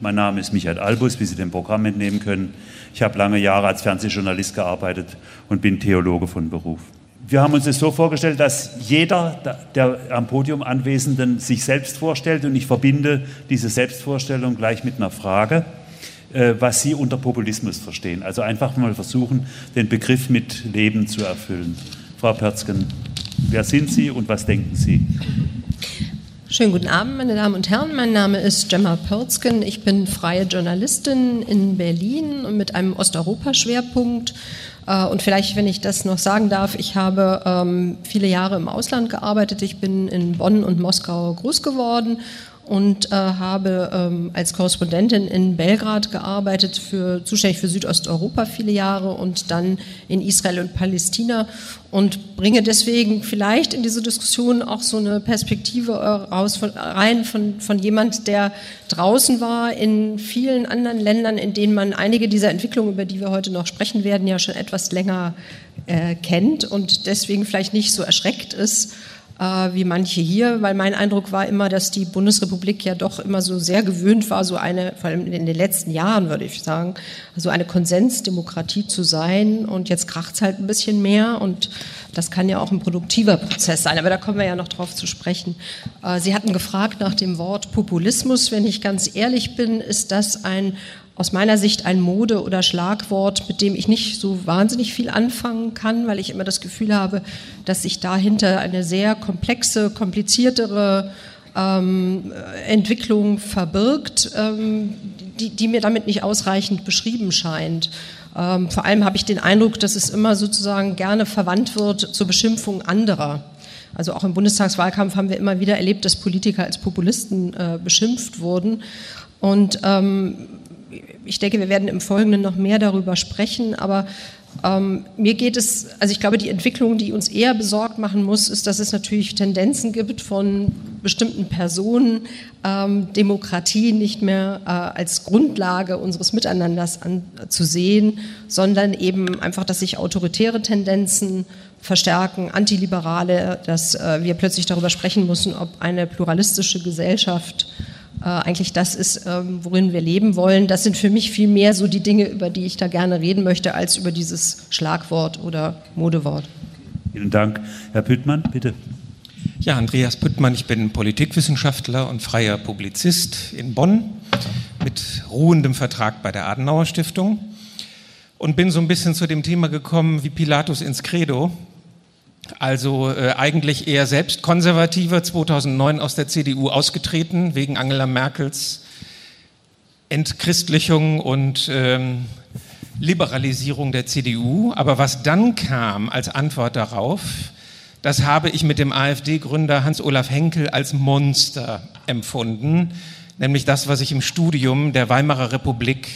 Mein Name ist Michael Albus, wie Sie dem Programm entnehmen können. Ich habe lange Jahre als Fernsehjournalist gearbeitet und bin Theologe von Beruf. Wir haben uns es so vorgestellt, dass jeder der am Podium Anwesenden sich selbst vorstellt und ich verbinde diese Selbstvorstellung gleich mit einer Frage, äh, was Sie unter Populismus verstehen. Also einfach mal versuchen, den Begriff mit Leben zu erfüllen. Frau Pörzgen, wer sind Sie und was denken Sie? Schönen guten Abend, meine Damen und Herren. Mein Name ist Gemma Pörzgen. Ich bin freie Journalistin in Berlin und mit einem Osteuropa-Schwerpunkt. Äh, und vielleicht, wenn ich das noch sagen darf, ich habe ähm, viele Jahre im Ausland gearbeitet. Ich bin in Bonn und Moskau groß geworden und äh, habe ähm, als Korrespondentin in Belgrad gearbeitet, für, zuständig für Südosteuropa viele Jahre und dann in Israel und Palästina und bringe deswegen vielleicht in diese Diskussion auch so eine Perspektive raus von, rein von, von jemand, der draußen war in vielen anderen Ländern, in denen man einige dieser Entwicklungen, über die wir heute noch sprechen werden, ja schon etwas länger äh, kennt und deswegen vielleicht nicht so erschreckt ist äh, wie manche hier, weil mein Eindruck war immer, dass die Bundesrepublik ja doch immer so sehr gewöhnt war, so eine, vor allem in den letzten Jahren würde ich sagen, so eine Konsensdemokratie zu sein und jetzt kracht es halt ein bisschen mehr und das kann ja auch ein produktiver Prozess sein, aber da kommen wir ja noch drauf zu sprechen. Äh, Sie hatten gefragt nach dem Wort Populismus. Wenn ich ganz ehrlich bin, ist das ein aus meiner Sicht ein Mode- oder Schlagwort, mit dem ich nicht so wahnsinnig viel anfangen kann, weil ich immer das Gefühl habe, dass sich dahinter eine sehr komplexe, kompliziertere ähm, Entwicklung verbirgt, ähm, die, die, mir damit nicht ausreichend beschrieben scheint. Ähm, vor allem habe ich den Eindruck, dass es immer sozusagen gerne verwandt wird zur Beschimpfung anderer. Also auch im Bundestagswahlkampf haben wir immer wieder erlebt, dass Politiker als Populisten äh, beschimpft wurden. Und ähm, ich denke, wir werden im Folgenden noch mehr darüber sprechen, aber ähm, mir geht es, also ich glaube, die Entwicklung, die uns eher besorgt machen muss, ist, dass es natürlich Tendenzen gibt von bestimmten Personen, ähm, Demokratie nicht mehr äh, als Grundlage unseres Miteinanders anzusehen, sondern eben einfach, dass sich autoritäre Tendenzen verstärken, antiliberale, dass äh, wir plötzlich darüber sprechen müssen, ob eine pluralistische Gesellschaft eigentlich das ist, ähm, worin wir leben wollen. Das sind für mich viel mehr so die Dinge, über die ich da gerne reden möchte, als über dieses Schlagwort oder Modewort. Vielen Dank. Herr Püttmann, bitte. Ja, Andreas Püttmann, ich bin Politikwissenschaftler und freier Publizist in Bonn mit ruhendem Vertrag bei der Adenauer Stiftung und bin so ein bisschen zu dem Thema gekommen wie Pilatus ins Credo, also äh, eigentlich eher selbst konservativer, 2009 aus der CDU ausgetreten wegen Angela Merkels Entchristlichung und ähm, Liberalisierung der CDU. Aber was dann kam als Antwort darauf, das habe ich mit dem AfD-Gründer Hans-Olaf Henkel als Monster empfunden, nämlich das, was ich im Studium der Weimarer Republik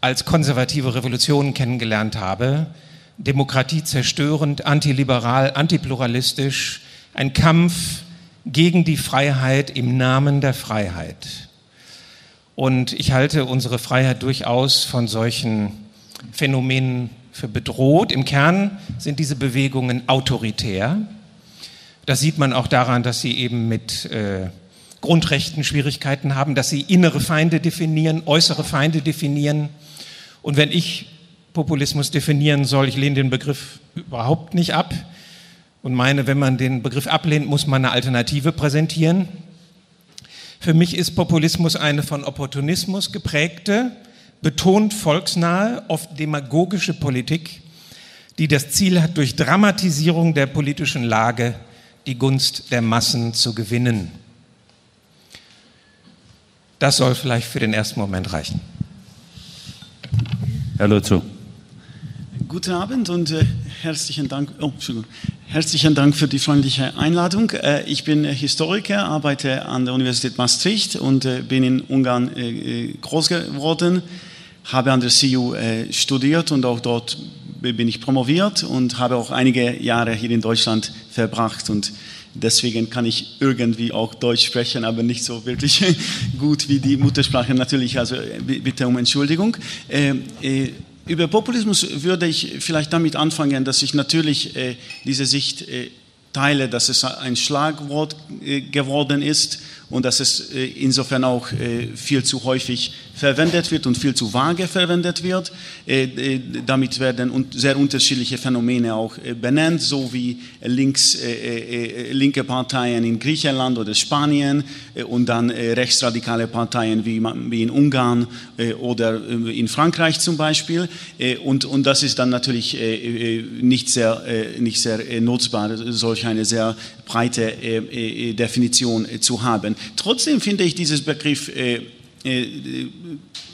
als konservative Revolution kennengelernt habe Demokratie zerstörend, antiliberal, antipluralistisch, ein Kampf gegen die Freiheit im Namen der Freiheit. Und ich halte unsere Freiheit durchaus von solchen Phänomenen für bedroht. Im Kern sind diese Bewegungen autoritär. Das sieht man auch daran, dass sie eben mit äh, Grundrechten Schwierigkeiten haben, dass sie innere Feinde definieren, äußere Feinde definieren. Und wenn ich Populismus definieren soll. Ich lehne den Begriff überhaupt nicht ab und meine, wenn man den Begriff ablehnt, muss man eine Alternative präsentieren. Für mich ist Populismus eine von Opportunismus geprägte, betont volksnahe, oft demagogische Politik, die das Ziel hat, durch Dramatisierung der politischen Lage die Gunst der Massen zu gewinnen. Das soll vielleicht für den ersten Moment reichen. Herr Lutzow. Guten Abend und äh, herzlichen Dank. Oh, herzlichen Dank für die freundliche Einladung. Äh, ich bin Historiker, arbeite an der Universität Maastricht und äh, bin in Ungarn äh, äh, groß geworden, habe an der CU äh, studiert und auch dort bin ich promoviert und habe auch einige Jahre hier in Deutschland verbracht und Deswegen kann ich irgendwie auch Deutsch sprechen, aber nicht so wirklich gut wie die Muttersprache natürlich. Also bitte um Entschuldigung. Über Populismus würde ich vielleicht damit anfangen, dass ich natürlich äh, diese Sicht äh, teile, dass es ein Schlagwort äh, geworden ist und dass es äh, insofern auch äh, viel zu häufig verwendet wird und viel zu vage verwendet wird. Äh, damit werden sehr unterschiedliche Phänomene auch benannt, so wie links, linke Parteien in Griechenland oder Spanien und dann rechtsradikale Parteien wie, in Ungarn oder in Frankreich zum Beispiel. Und, und das ist dann natürlich nicht sehr, nicht sehr nutzbar, solch eine sehr breite Definition zu haben. Trotzdem finde ich dieses Begriff äh,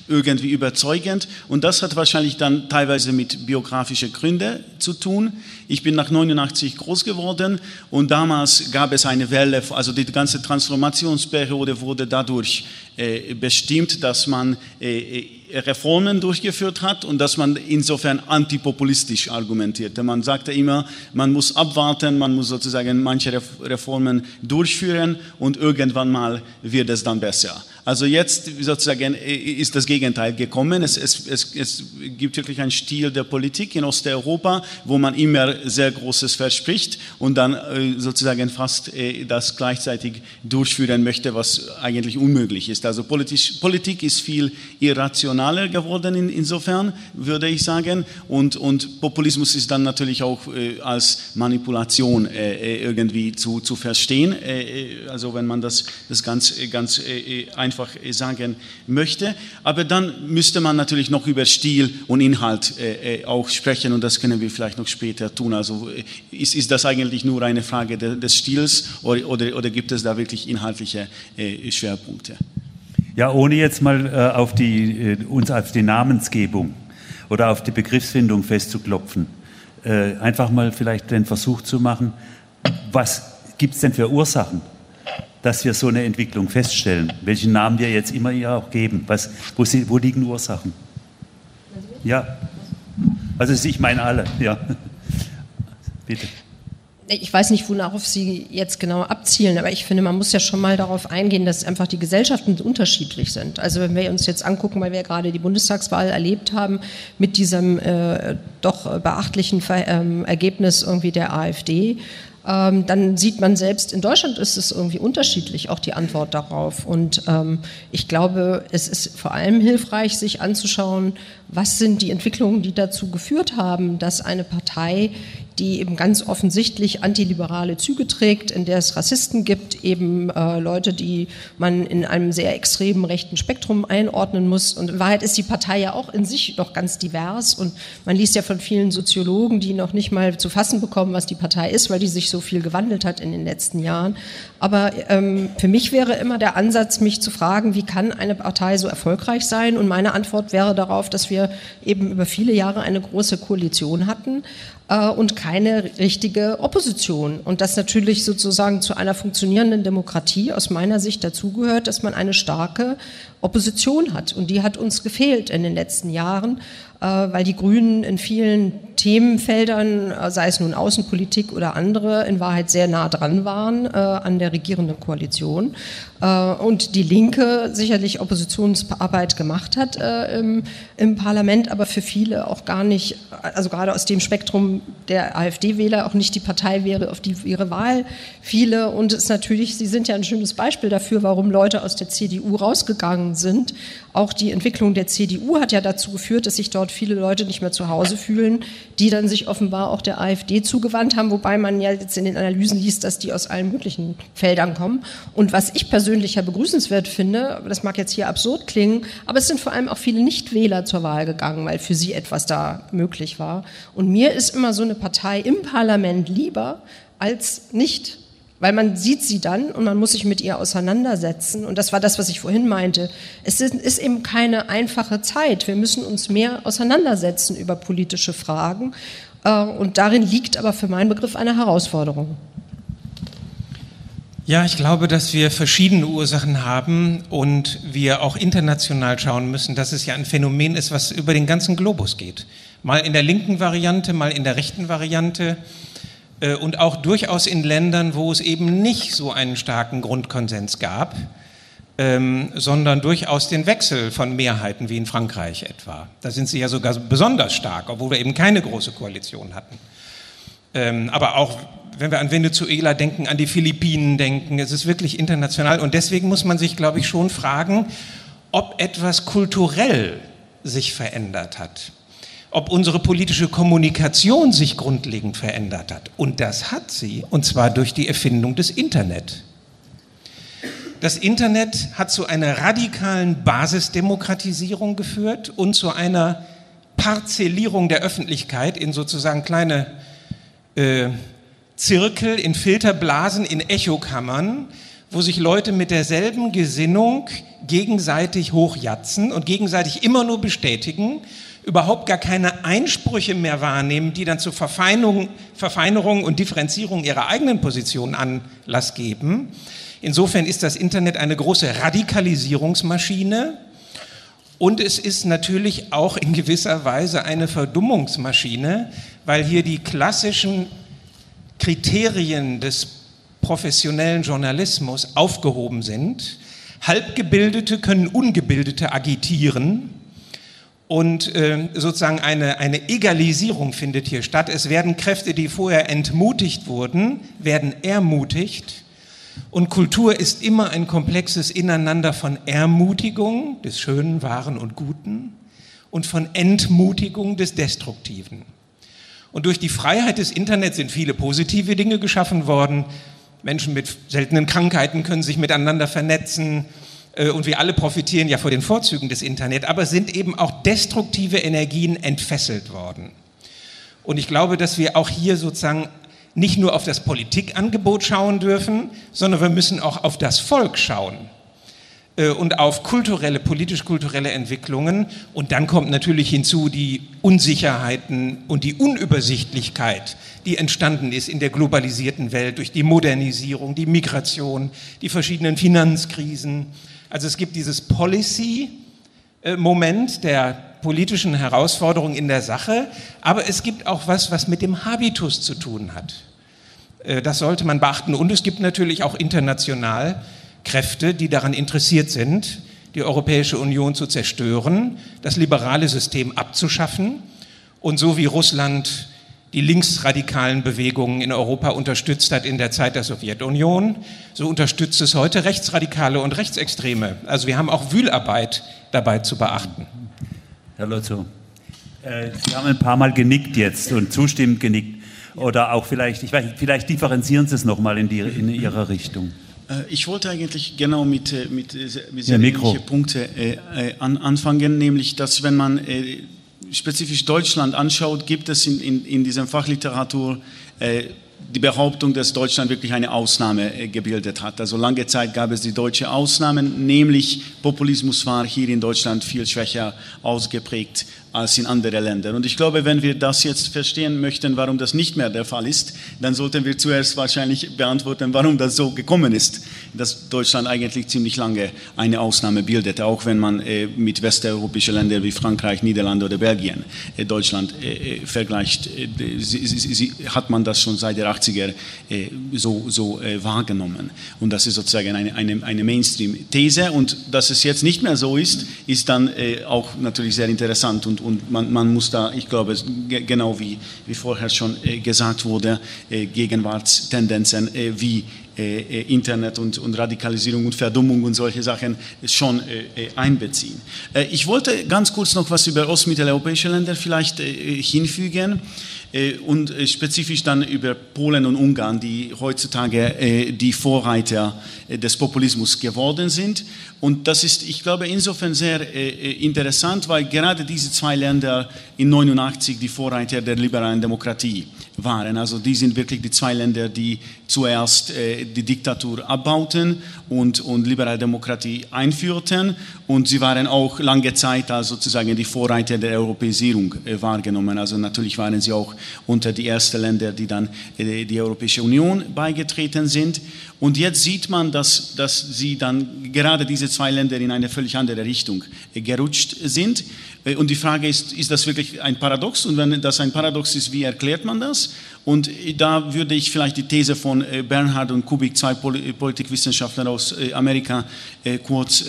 irgendwie überzeugend und das hat wahrscheinlich dann teilweise mit biografischen Gründen zu tun. Ich bin nach 89 groß geworden und damals gab es eine Welle, also die ganze Transformationsperiode wurde dadurch äh, bestimmt, dass man äh, äh Reformen durchgeführt hat und dass man insofern antipopulistisch argumentierte. Man sagte immer, man muss abwarten, man muss sozusagen manche Reformen durchführen und irgendwann mal wird es dann besser. Also jetzt sozusagen ist das Gegenteil gekommen. Es, es, es, es gibt wirklich einen Stil der Politik in Osteuropa, wo man immer sehr Großes verspricht und dann äh, sozusagen fast äh, das gleichzeitig durchführen möchte, was eigentlich unmöglich ist. Also politisch, Politik ist viel irrationaler geworden in, insofern, würde ich sagen. Und, und Populismus ist dann natürlich auch äh, als Manipulation irgendwie zu, zu verstehen. also wenn man das, das ganz, ganz einfach einfach sagen möchte. Aber dann müsste man natürlich noch über Stil und Inhalt äh, äh, auch sprechen und das können wir vielleicht noch später tun. Also äh, ist, ist das eigentlich nur eine Frage de, des Stils oder, oder, oder, gibt es da wirklich inhaltliche äh, Schwerpunkte? Ja, ohne jetzt mal äh, auf die, äh, uns auf die Namensgebung oder auf die Begriffsfindung festzuklopfen, einfach mal vielleicht den Versuch zu machen, was gibt es denn für Ursachen? Dass wir so eine Entwicklung feststellen, welchen Namen wir jetzt immer ihr auch geben. Was, wo, sie, wo liegen Ursachen? Ja, also ich meine alle, ja. Bitte. Ich weiß nicht, wonach Sie jetzt genau abzielen, aber ich finde, man muss ja schon mal darauf eingehen, dass einfach die Gesellschaften unterschiedlich sind. Also wenn wir uns jetzt angucken, weil wir gerade die Bundestagswahl erlebt haben, mit diesem äh, doch beachtlichen Ver ähm, Ergebnis irgendwie der AfD, ähm, dann sieht man selbst, in Deutschland ist es irgendwie unterschiedlich, auch die Antwort darauf. Und ähm, ich glaube, es ist vor allem hilfreich, sich anzuschauen, was sind die Entwicklungen, die dazu geführt haben, dass eine Partei die eben ganz offensichtlich antiliberale Züge trägt, in der es Rassisten gibt, eben äh, Leute, die man in einem sehr extremen rechten Spektrum einordnen muss. Und in Wahrheit ist die Partei ja auch in sich noch ganz divers. Und man liest ja von vielen Soziologen, die noch nicht mal zu fassen bekommen, was die Partei ist, weil die sich so viel gewandelt hat in den letzten Jahren. Aber ähm, für mich wäre immer der Ansatz, mich zu fragen, wie kann eine Partei so erfolgreich sein? Und meine Antwort wäre darauf, dass wir eben über viele Jahre eine große Koalition hatten äh, und keine richtige Opposition. Und das natürlich sozusagen zu einer funktionierenden Demokratie aus meiner Sicht dazugehört, dass man eine starke Opposition hat. Und die hat uns gefehlt in den letzten Jahren, weil die Grünen in vielen Themenfeldern, äh, sei es nun Außenpolitik oder andere, in Wahrheit sehr nah dran waren an der regierenden Koalition. Und die Linke sicherlich Oppositionsarbeit gemacht hat im, im Parlament, aber für viele auch gar nicht, also gerade aus dem Spektrum der AfD-Wähler auch nicht die Partei wäre, auf die ihre Wahl fiele. Und es ist natürlich, Sie sind ja ein schönes Beispiel dafür, warum Leute aus der CDU rausgegangen sind. Auch die Entwicklung der CDU hat ja dazu geführt, dass sich dort viele Leute nicht mehr zu Hause fühlen, die dann sich offenbar auch der AfD zugewandt haben, wobei man ja jetzt in den Analysen liest, dass die aus allen möglichen Feldern kommen. Und was ich persönlich ja begrüßenswert finde, das mag jetzt hier absurd klingen, aber es sind vor allem auch viele Nichtwähler zur Wahl gegangen, weil für sie etwas da möglich war. Und mir ist immer so eine Partei im Parlament lieber als nicht weil man sieht sie dann und man muss sich mit ihr auseinandersetzen. Und das war das, was ich vorhin meinte. Es ist, ist eben keine einfache Zeit. Wir müssen uns mehr auseinandersetzen über politische Fragen. Äh, und darin liegt aber für meinen Begriff eine Herausforderung. Ja, ich glaube, dass wir verschiedene Ursachen haben und wir auch international schauen müssen, dass es ja ein Phänomen ist, was über den ganzen Globus geht. Mal in der linken Variante, mal in der rechten Variante. Äh, und auch durchaus in Ländern, wo es eben nicht so einen starken Grundkonsens gab, ähm, sondern durchaus den Wechsel von Mehrheiten wie in Frankreich etwa. Da sind sie ja sogar besonders stark, obwohl wir eben keine große Koalition hatten. Ähm, aber auch wenn wir an Venezuela denken, an die Philippinen denken. Es ist wirklich international und deswegen muss man sich, glaube ich, schon fragen, ob etwas kulturell sich verändert hat, ob unsere politische Kommunikation sich grundlegend verändert hat. Und das hat sie, und zwar durch die Erfindung des Internet. Das Internet hat zu einer radikalen Basisdemokratisierung geführt und zu einer Parzellierung der Öffentlichkeit in sozusagen kleine äh, Zirkel, in Filterblasen, in Echokammern, wo sich Leute mit derselben Gesinnung gegenseitig hochjatzen und gegenseitig immer nur bestätigen, überhaupt gar keine Einsprüche mehr wahrnehmen, die dann zur Verfeinerung, Verfeinerung und Differenzierung ihrer eigenen Position Anlass geben. Insofern ist das Internet eine große Radikalisierungsmaschine und es ist natürlich auch in gewisser Weise eine Verdummungsmaschine, weil hier die klassischen Kriterien des professionellen Journalismus aufgehoben sind. Halbgebildete können Ungebildete agitieren und äh, sozusagen eine, eine Egalisierung findet hier statt. Es werden Kräfte, die vorher entmutigt wurden, werden ermutigt. Und Kultur ist immer ein komplexes Ineinander von Ermutigung des Schönen, Wahren und Guten und von Entmutigung des Destruktiven. Und durch die Freiheit des Internets sind viele positive Dinge geschaffen worden. Menschen mit seltenen Krankheiten können sich miteinander vernetzen äh, und wir alle profitieren ja von den Vorzügen des Internets, aber sind eben auch destruktive Energien entfesselt worden. Und ich glaube, dass wir auch hier sozusagen nicht nur auf das Politikangebot schauen dürfen, sondern wir müssen auch auf das Volk schauen und auf kulturelle, politisch-kulturelle Entwicklungen. Und dann kommt natürlich hinzu die Unsicherheiten und die Unübersichtlichkeit, die entstanden ist in der globalisierten Welt durch die Modernisierung, die Migration, die verschiedenen Finanzkrisen. Also es gibt dieses Policy-Moment der politischen Herausforderung in der Sache, aber es gibt auch was, was mit dem Habitus zu tun hat. Äh, das sollte man beachten. Und es gibt natürlich auch international Kräfte, die daran interessiert sind, die Europäische Union zu zerstören, das liberale System abzuschaffen und so wie Russland die linksradikalen Bewegungen in Europa unterstützt hat in der Zeit der Sowjetunion, so unterstützt es heute Rechtsradikale und Rechtsextreme. Also wir haben auch Wühlarbeit dabei zu beachten. Herr Lotzo, äh, Sie haben ein paar Mal genickt jetzt und zustimmend genickt. Oder auch vielleicht, ich weiß, vielleicht differenzieren Sie es nochmal in, in Ihrer Richtung. Äh, ich wollte eigentlich genau mit, äh, mit, mit ja, Punkten äh, an, anfangen, nämlich dass wenn man äh, spezifisch Deutschland anschaut, gibt es in, in, in dieser Fachliteratur äh, die Behauptung, dass Deutschland wirklich eine Ausnahme äh, gebildet hat. Also lange Zeit gab es die deutsche Ausnahmen, nämlich Populismus war hier in Deutschland viel schwächer ausgeprägt als in anderen Ländern. Und ich glaube, wenn wir das jetzt verstehen möchten, warum das nicht mehr der Fall ist, dann sollten wir zuerst wahrscheinlich beantworten, warum das so gekommen ist, dass Deutschland eigentlich ziemlich lange eine Ausnahme bildete, auch wenn man äh, mit westeuropäischen Ländern wie Frankreich, Niederlande oder Belgien äh, Deutschland äh, äh vergleicht, äh, sie, sie, sie, hat man das schon seit der 80er äh, so, so wahrgenommen. Und das ist sozusagen eine, eine, eine Mainstream-These. Und dass es jetzt nicht mehr so ist, ist dann auch natürlich sehr interessant und und man, man, muss da, ich glaube, genau wie, wie vorher schon äh, gesagt wurde, äh, Gegenwartstendenzen äh, wie Internet und, und, Radikalisierung und Verdummung und solche Sachen schon einbeziehen. ich wollte ganz kurz noch was über ostmitteleuropäische Länder vielleicht hinfügen. Äh, und äh, spezifisch dann über Polen und Ungarn, die heutzutage äh, die Vorreiter des Populismus geworden sind. Und das ist, ich glaube, insofern sehr interessant, weil gerade diese zwei Länder in 89 die Vorreiter der liberalen Demokratie waren. Also die sind wirklich die zwei Länder, die zuerst die Diktatur abbauten und, und liberale Demokratie einführten. Und sie waren auch lange Zeit als sozusagen die Vorreiter der Europäisierung wahrgenommen. Also natürlich waren sie auch unter die ersten Länder, die dann äh, die Europäische Union beigetreten sind. Und jetzt sieht man, dass, dass sie dann gerade diese zwei Länder in eine völlig andere Richtung äh, gerutscht sind. Äh, und die Frage ist, ist das wirklich ein Paradox? Und wenn das ein Paradox ist, wie erklärt man das? Und da würde ich vielleicht die These von äh, Bernhard und Kubik, zwei Politikwissenschaftler aus äh, Amerika, äh, kurz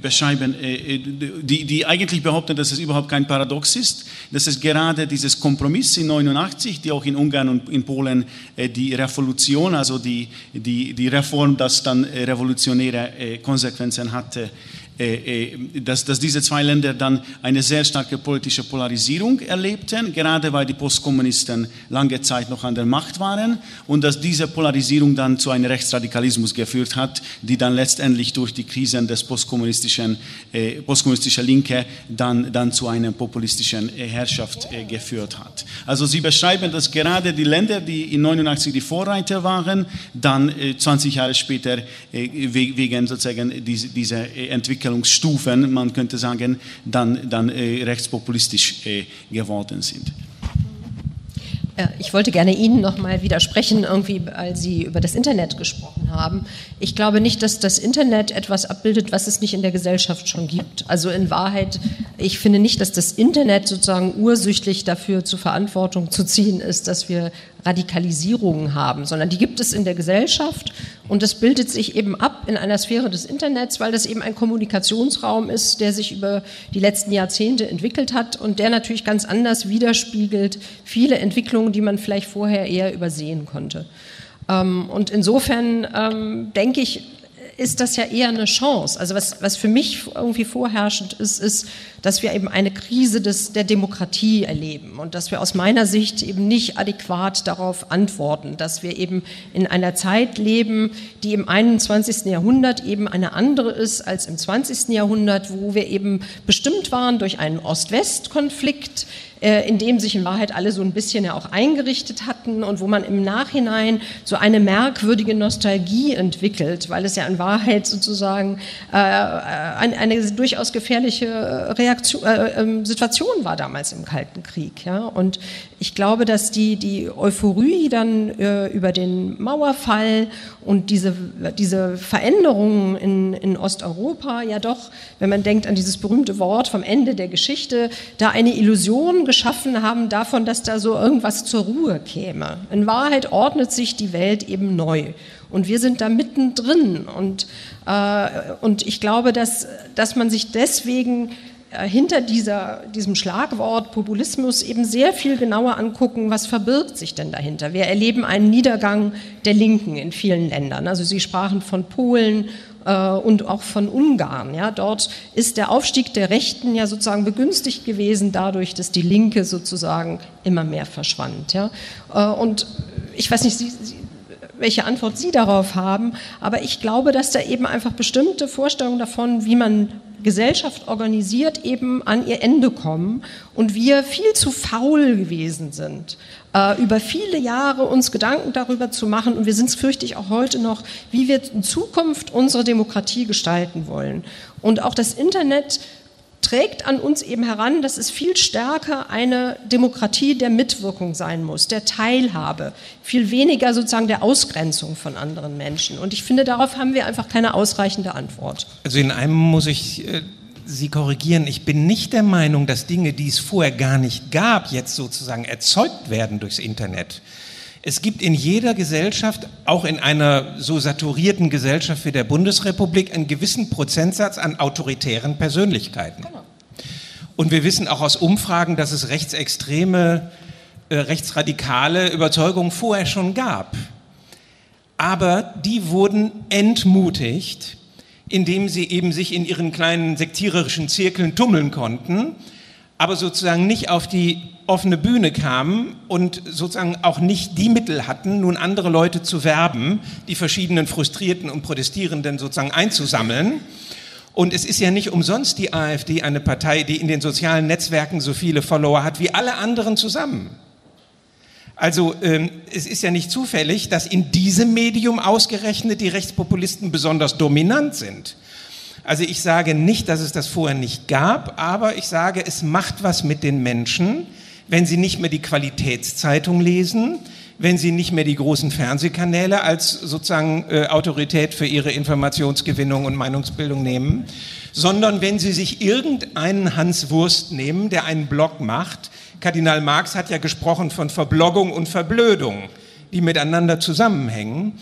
beschreiben, die, die eigentlich behaupten, dass es überhaupt kein Paradox ist, dass es gerade dieses Kompromiss in 89, die auch in Ungarn und in Polen die Revolution, also die, die, die Reform, das dann revolutionäre Konsequenzen hatte, äh, äh, dass, dass diese zwei Länder dann eine sehr starke politische Polarisierung erlebten, gerade weil die Postkommunisten lange Zeit noch an der Macht waren und dass diese Polarisierung dann zu einem Rechtsradikalismus geführt hat, die dann letztendlich durch die Krisen des postkommunistischen, äh, postkommunistischen Linke dann, dann zu einer populistischen äh, Herrschaft äh, geführt hat. Also sie beschreiben, dass gerade die Länder, die in 89 die Vorreiter waren, dann 20 Jahre später wegen sozusagen diese, diese Entwicklung Entwicklungsstufen, man könnte sagen, dann, dann äh, rechtspopulistisch äh, geworden sind. Ich wollte gerne Ihnen noch mal widersprechen, irgendwie, als Sie über das Internet gesprochen haben. Ich glaube nicht, dass das Internet etwas abbildet, was es nicht in der Gesellschaft schon gibt. Also in Wahrheit, ich finde nicht, dass das Internet sozusagen ursüchtig dafür zur Verantwortung zu ziehen ist, dass wir Radikalisierungen haben, sondern die gibt es in der Gesellschaft und das bildet sich eben ab in einer Sphäre des Internets, weil das eben ein Kommunikationsraum ist, der sich über die letzten Jahrzehnte entwickelt hat und der natürlich ganz anders widerspiegelt viele Entwicklungen, die man vielleicht vorher eher übersehen konnte. Ähm, und insofern ähm, denke ich, ist das ja eher eine Chance. Also was, was für mich irgendwie vorherrschend ist, ist, dass wir eben eine Krise des, der Demokratie erleben und dass wir aus meiner Sicht eben nicht adäquat darauf antworten, dass wir eben in einer Zeit leben, die im 21. Jahrhundert eben eine andere ist als im 20. Jahrhundert, wo wir eben bestimmt waren durch einen Ost-West-Konflikt, in dem sich in Wahrheit alle so ein bisschen ja auch eingerichtet hatten und wo man im Nachhinein so eine merkwürdige Nostalgie entwickelt, weil es ja in Wahrheit sozusagen äh, eine, eine, durchaus gefährliche Reaktion, äh, ähm, Situation war damals im Kalten Krieg. Ja? Und ich glaube, dass die, die Euphorie dann äh, über den Mauerfall und diese, diese Veränderungen in, in Osteuropa ja doch, wenn man denkt an dieses berühmte Wort vom Ende der Geschichte, da eine Illusion geschaffen haben davon, dass da so irgendwas zur Ruhe käme. In Wahrheit ordnet sich die Welt eben neu. Und wir sind da mittendrin. Und, äh, und ich glaube, dass, dass man sich deswegen äh, hinter dieser, diesem Schlagwort Populismus eben sehr viel genauer angucken, was verbirgt sich denn dahinter. Wir erleben einen Niedergang der Linken in vielen Ländern. Also Sie sprachen von Polen äh, und auch von Ungarn. Ja, dort ist der Aufstieg der Rechten ja sozusagen begünstigt gewesen dadurch, dass die Linke sozusagen immer mehr verschwand. Ja. Äh, und ich weiß nicht, Sie, Sie welche Antwort Sie darauf haben. Aber ich glaube, dass da eben einfach bestimmte Vorstellungen davon, wie man Gesellschaft organisiert, eben an ihr Ende kommen und wir viel zu faul gewesen sind, äh, über viele Jahre uns Gedanken darüber zu machen und wir sind es, fürchte ich, auch heute noch, wie wir in Zukunft unsere Demokratie gestalten wollen. Und auch das Internet trägt an uns eben heran, dass es viel stärker eine Demokratie der Mitwirkung sein muss, der Teilhabe, viel weniger sozusagen der Ausgrenzung von anderen Menschen. Und ich finde, darauf haben wir einfach keine ausreichende Antwort. Also in einem muss ich äh, Sie korrigieren. Ich bin nicht der Meinung, dass Dinge, die es vorher gar nicht gab, jetzt sozusagen erzeugt werden durchs Internet. Es gibt in jeder Gesellschaft, auch in einer so saturierten Gesellschaft wie der Bundesrepublik, einen gewissen Prozentsatz an autoritären Persönlichkeiten. Genau. Und wir wissen auch aus Umfragen, dass es rechtsextreme, äh, rechtsradikale Überzeugungen vorher schon gab. Aber die wurden entmutigt, indem sie eben sich in ihren kleinen sektiererischen Zirkeln tummeln konnten, aber sozusagen nicht auf die offene Bühne kamen und sozusagen auch nicht die Mittel hatten, nun andere Leute zu werben, die verschiedenen Frustrierten und Protestierenden sozusagen einzusammeln. Und es ist ja nicht umsonst die AfD eine Partei, die in den sozialen Netzwerken so viele Follower hat wie alle anderen zusammen. Also ähm, es ist ja nicht zufällig, dass in diesem Medium ausgerechnet die Rechtspopulisten besonders dominant sind. Also ich sage nicht, dass es das vorher nicht gab, aber ich sage, es macht was mit den Menschen, wenn sie nicht mehr die Qualitätszeitung lesen, wenn sie nicht mehr die großen Fernsehkanäle als sozusagen äh, Autorität für ihre Informationsgewinnung und Meinungsbildung nehmen, sondern wenn sie sich irgendeinen Hans Wurst nehmen, der einen Blog macht, Kardinal Marx hat ja gesprochen von Verbloggung und Verblödung, die miteinander zusammenhängen.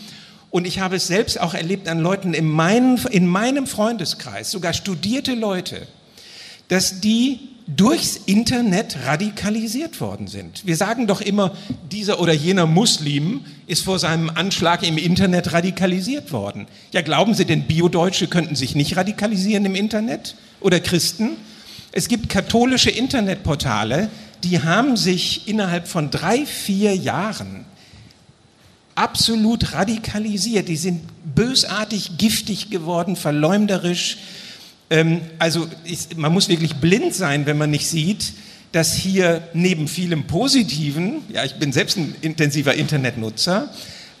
Und ich habe es selbst auch erlebt an Leuten in, meinen, in meinem Freundeskreis, sogar studierte Leute, dass die durchs Internet radikalisiert worden sind. Wir sagen doch immer, dieser oder jener Muslim ist vor seinem Anschlag im Internet radikalisiert worden. Ja, glauben Sie denn, Biodeutsche könnten sich nicht radikalisieren im Internet? Oder Christen? Es gibt katholische Internetportale, die haben sich innerhalb von drei, vier Jahren absolut radikalisiert. Die sind bösartig, giftig geworden, verleumderisch. Ähm, also ich, man muss wirklich blind sein, wenn man nicht sieht, dass hier neben vielem Positiven, ja, ich bin selbst ein intensiver Internetnutzer,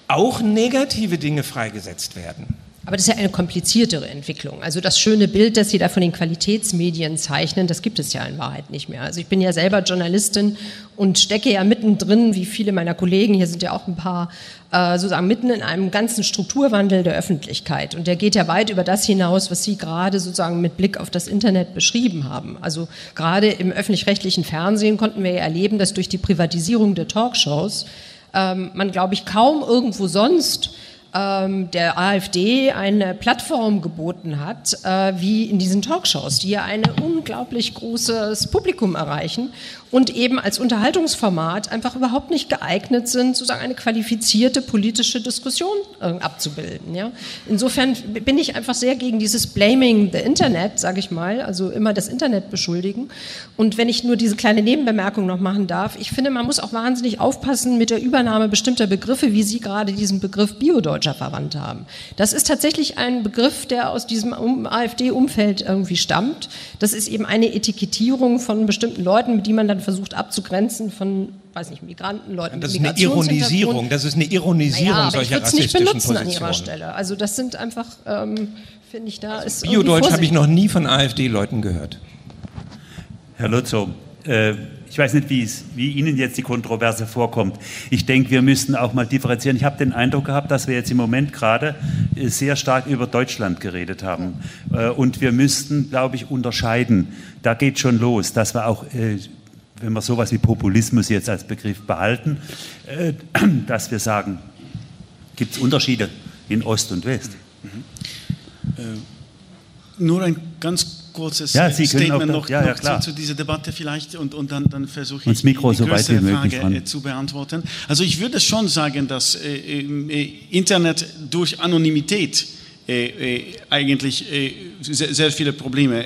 auch negative Dinge freigesetzt werden. Aber das ist ja eine kompliziertere Entwicklung. Also das schöne Bild, das Sie da von den Qualitätsmedien zeichnen, das gibt es ja in Wahrheit nicht mehr. Also ich bin ja selber Journalistin und stecke ja mittendrin, wie viele meiner Kollegen, hier sind ja auch ein paar, äh, sozusagen mitten in einem ganzen Strukturwandel der Öffentlichkeit. Und der geht ja weit über das hinaus, was Sie gerade sozusagen mit Blick auf das Internet beschrieben haben. Also gerade im öffentlich-rechtlichen Fernsehen konnten wir ja erleben, dass durch die Privatisierung der Talkshows ähm, man, glaube ich, kaum irgendwo sonst der AfD eine Plattform geboten hat, äh, wie in diesen Talkshows, die ja ein unglaublich großes Publikum erreichen und eben als Unterhaltungsformat einfach überhaupt nicht geeignet sind, sozusagen eine qualifizierte politische Diskussion äh, abzubilden. Ja? Insofern bin ich einfach sehr gegen dieses Blaming the Internet, sage ich mal, also immer das Internet beschuldigen. Und wenn ich nur diese kleine Nebenbemerkung noch machen darf, ich finde, man muss auch wahnsinnig aufpassen mit der Übernahme bestimmter Begriffe, wie Sie gerade diesen Begriff Biodeutscher verwandt haben. Das ist tatsächlich ein Begriff, der aus diesem AfD-Umfeld irgendwie stammt. Das ist eben eine Etikettierung von bestimmten Leuten, mit die man dann dann versucht abzugrenzen von, weiß nicht, Migranten, Leuten Das ist eine Ironisierung, das ist eine Ironisierung naja, solcher ich rassistischen nicht benutzen Positionen. an ihrer Stelle. Also das sind einfach, ähm, finde ich, da also ist Biodeutsch habe ich noch nie von AfD-Leuten gehört. Herr Lutzow, äh, ich weiß nicht, wie, es, wie Ihnen jetzt die Kontroverse vorkommt. Ich denke, wir müssten auch mal differenzieren. Ich habe den Eindruck gehabt, dass wir jetzt im Moment gerade äh, sehr stark über Deutschland geredet haben. Äh, und wir müssten, glaube ich, unterscheiden. Da geht schon los, dass wir auch äh, wenn wir sowas wie Populismus jetzt als Begriff behalten, äh, dass wir sagen, gibt es Unterschiede in Ost und West? Mhm. Äh, nur ein ganz kurzes ja, Statement noch, ja, ja, noch zu, zu, dieser Debatte vielleicht und, und dann, dann versuche ich die, die so größere Frage ran. Äh, zu beantworten. Also ich würde schon sagen, dass äh, äh, Internet durch Anonymität äh, eigentlich sehr, sehr, viele Probleme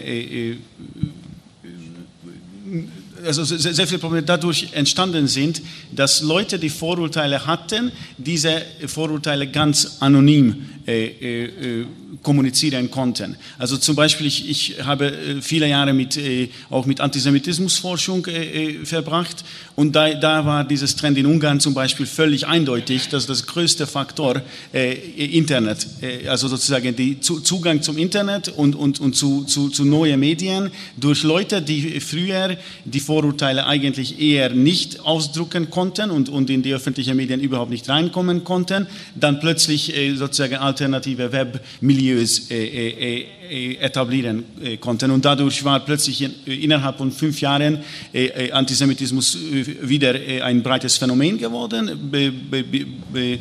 also sehr, sehr viele Probleme dadurch entstanden sind, dass Leute, die Vorurteile hatten, diese Vorurteile ganz anonym äh, äh, kommunizieren konnten. Also zum Beispiel, ich, ich habe äh, viele Jahre mit, äh, auch mit Antisemitismusforschung äh, äh, verbracht und da, da war dieses Trend in Ungarn zum Beispiel völlig eindeutig, dass das größte Faktor Internet, also sozusagen der Zugang zum Internet und, und, und zu, zu, zu neuen Medien durch Leute, die früher die Vorurteile eigentlich eher nicht ausdrucken konnten und, und in die öffentlichen Medien überhaupt nicht reinkommen konnten, dann plötzlich sozusagen alternative Webmilieus äh, äh, äh, äh, etablieren äh, konnten. Und dadurch war plötzlich in, innerhalb von fünf Jahren äh, Antisemitismus wieder ein breites Phänomen geworden. Be, be, be,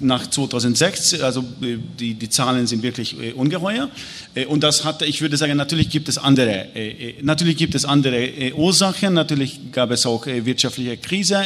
nach 2006, also die, die Zahlen sind wirklich ungeheuer. Und das hatte, ich würde sagen, natürlich gibt es andere, natürlich gibt es andere Ursachen. Natürlich gab es auch wirtschaftliche Krise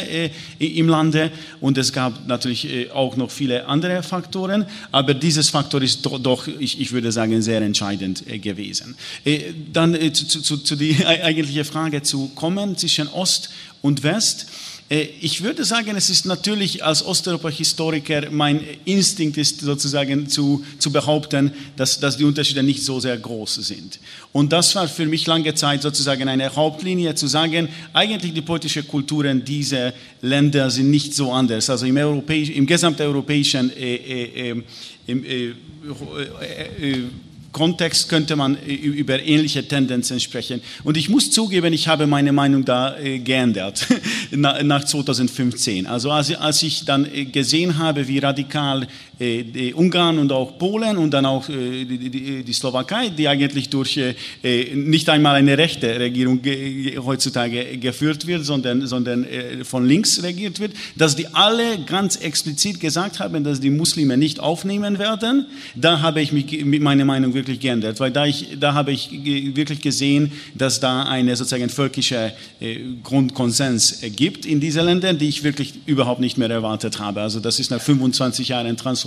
im Lande und es gab natürlich auch noch viele andere Faktoren. Aber dieses Faktor ist doch, ich, würde sagen, sehr entscheidend äh, gewesen. Äh, dann äh, zu, zu, zu die eigentliche Frage zu kommen zwischen Ost und West. Ich würde sagen, es ist natürlich als Osteuropa-Historiker mein Instinkt ist sozusagen zu, zu behaupten, dass, dass die Unterschiede nicht so sehr groß sind. Und das war für mich lange Zeit sozusagen eine Hauptlinie zu sagen, eigentlich die politischen Kulturen dieser Länder sind nicht so anders. Also im, Europäisch, im gesamteuropäischen äh, äh, äh, Kontext könnte man über ähnliche Tendenzen sprechen. Und ich muss zugeben, ich habe meine Meinung da äh, geändert nach 2015. Also als, ich dann äh, gesehen habe, wie radikal Ungarn und auch Polen und dann auch äh, die, die, die, Slowakei, die eigentlich durch äh, nicht einmal eine rechte Regierung ge heutzutage geführt wird, sondern, sondern äh, von links regiert wird, dass die alle ganz explizit gesagt haben, dass die Muslime nicht aufnehmen werden, da habe ich mich, meine Meinung wirklich geändert, weil da, ich, da habe ich wirklich gesehen, dass da eine sozusagen völkische äh, Grundkonsens gibt in diesen Ländern, die ich wirklich überhaupt nicht mehr erwartet habe. Also das ist nach 25 Jahren Transformation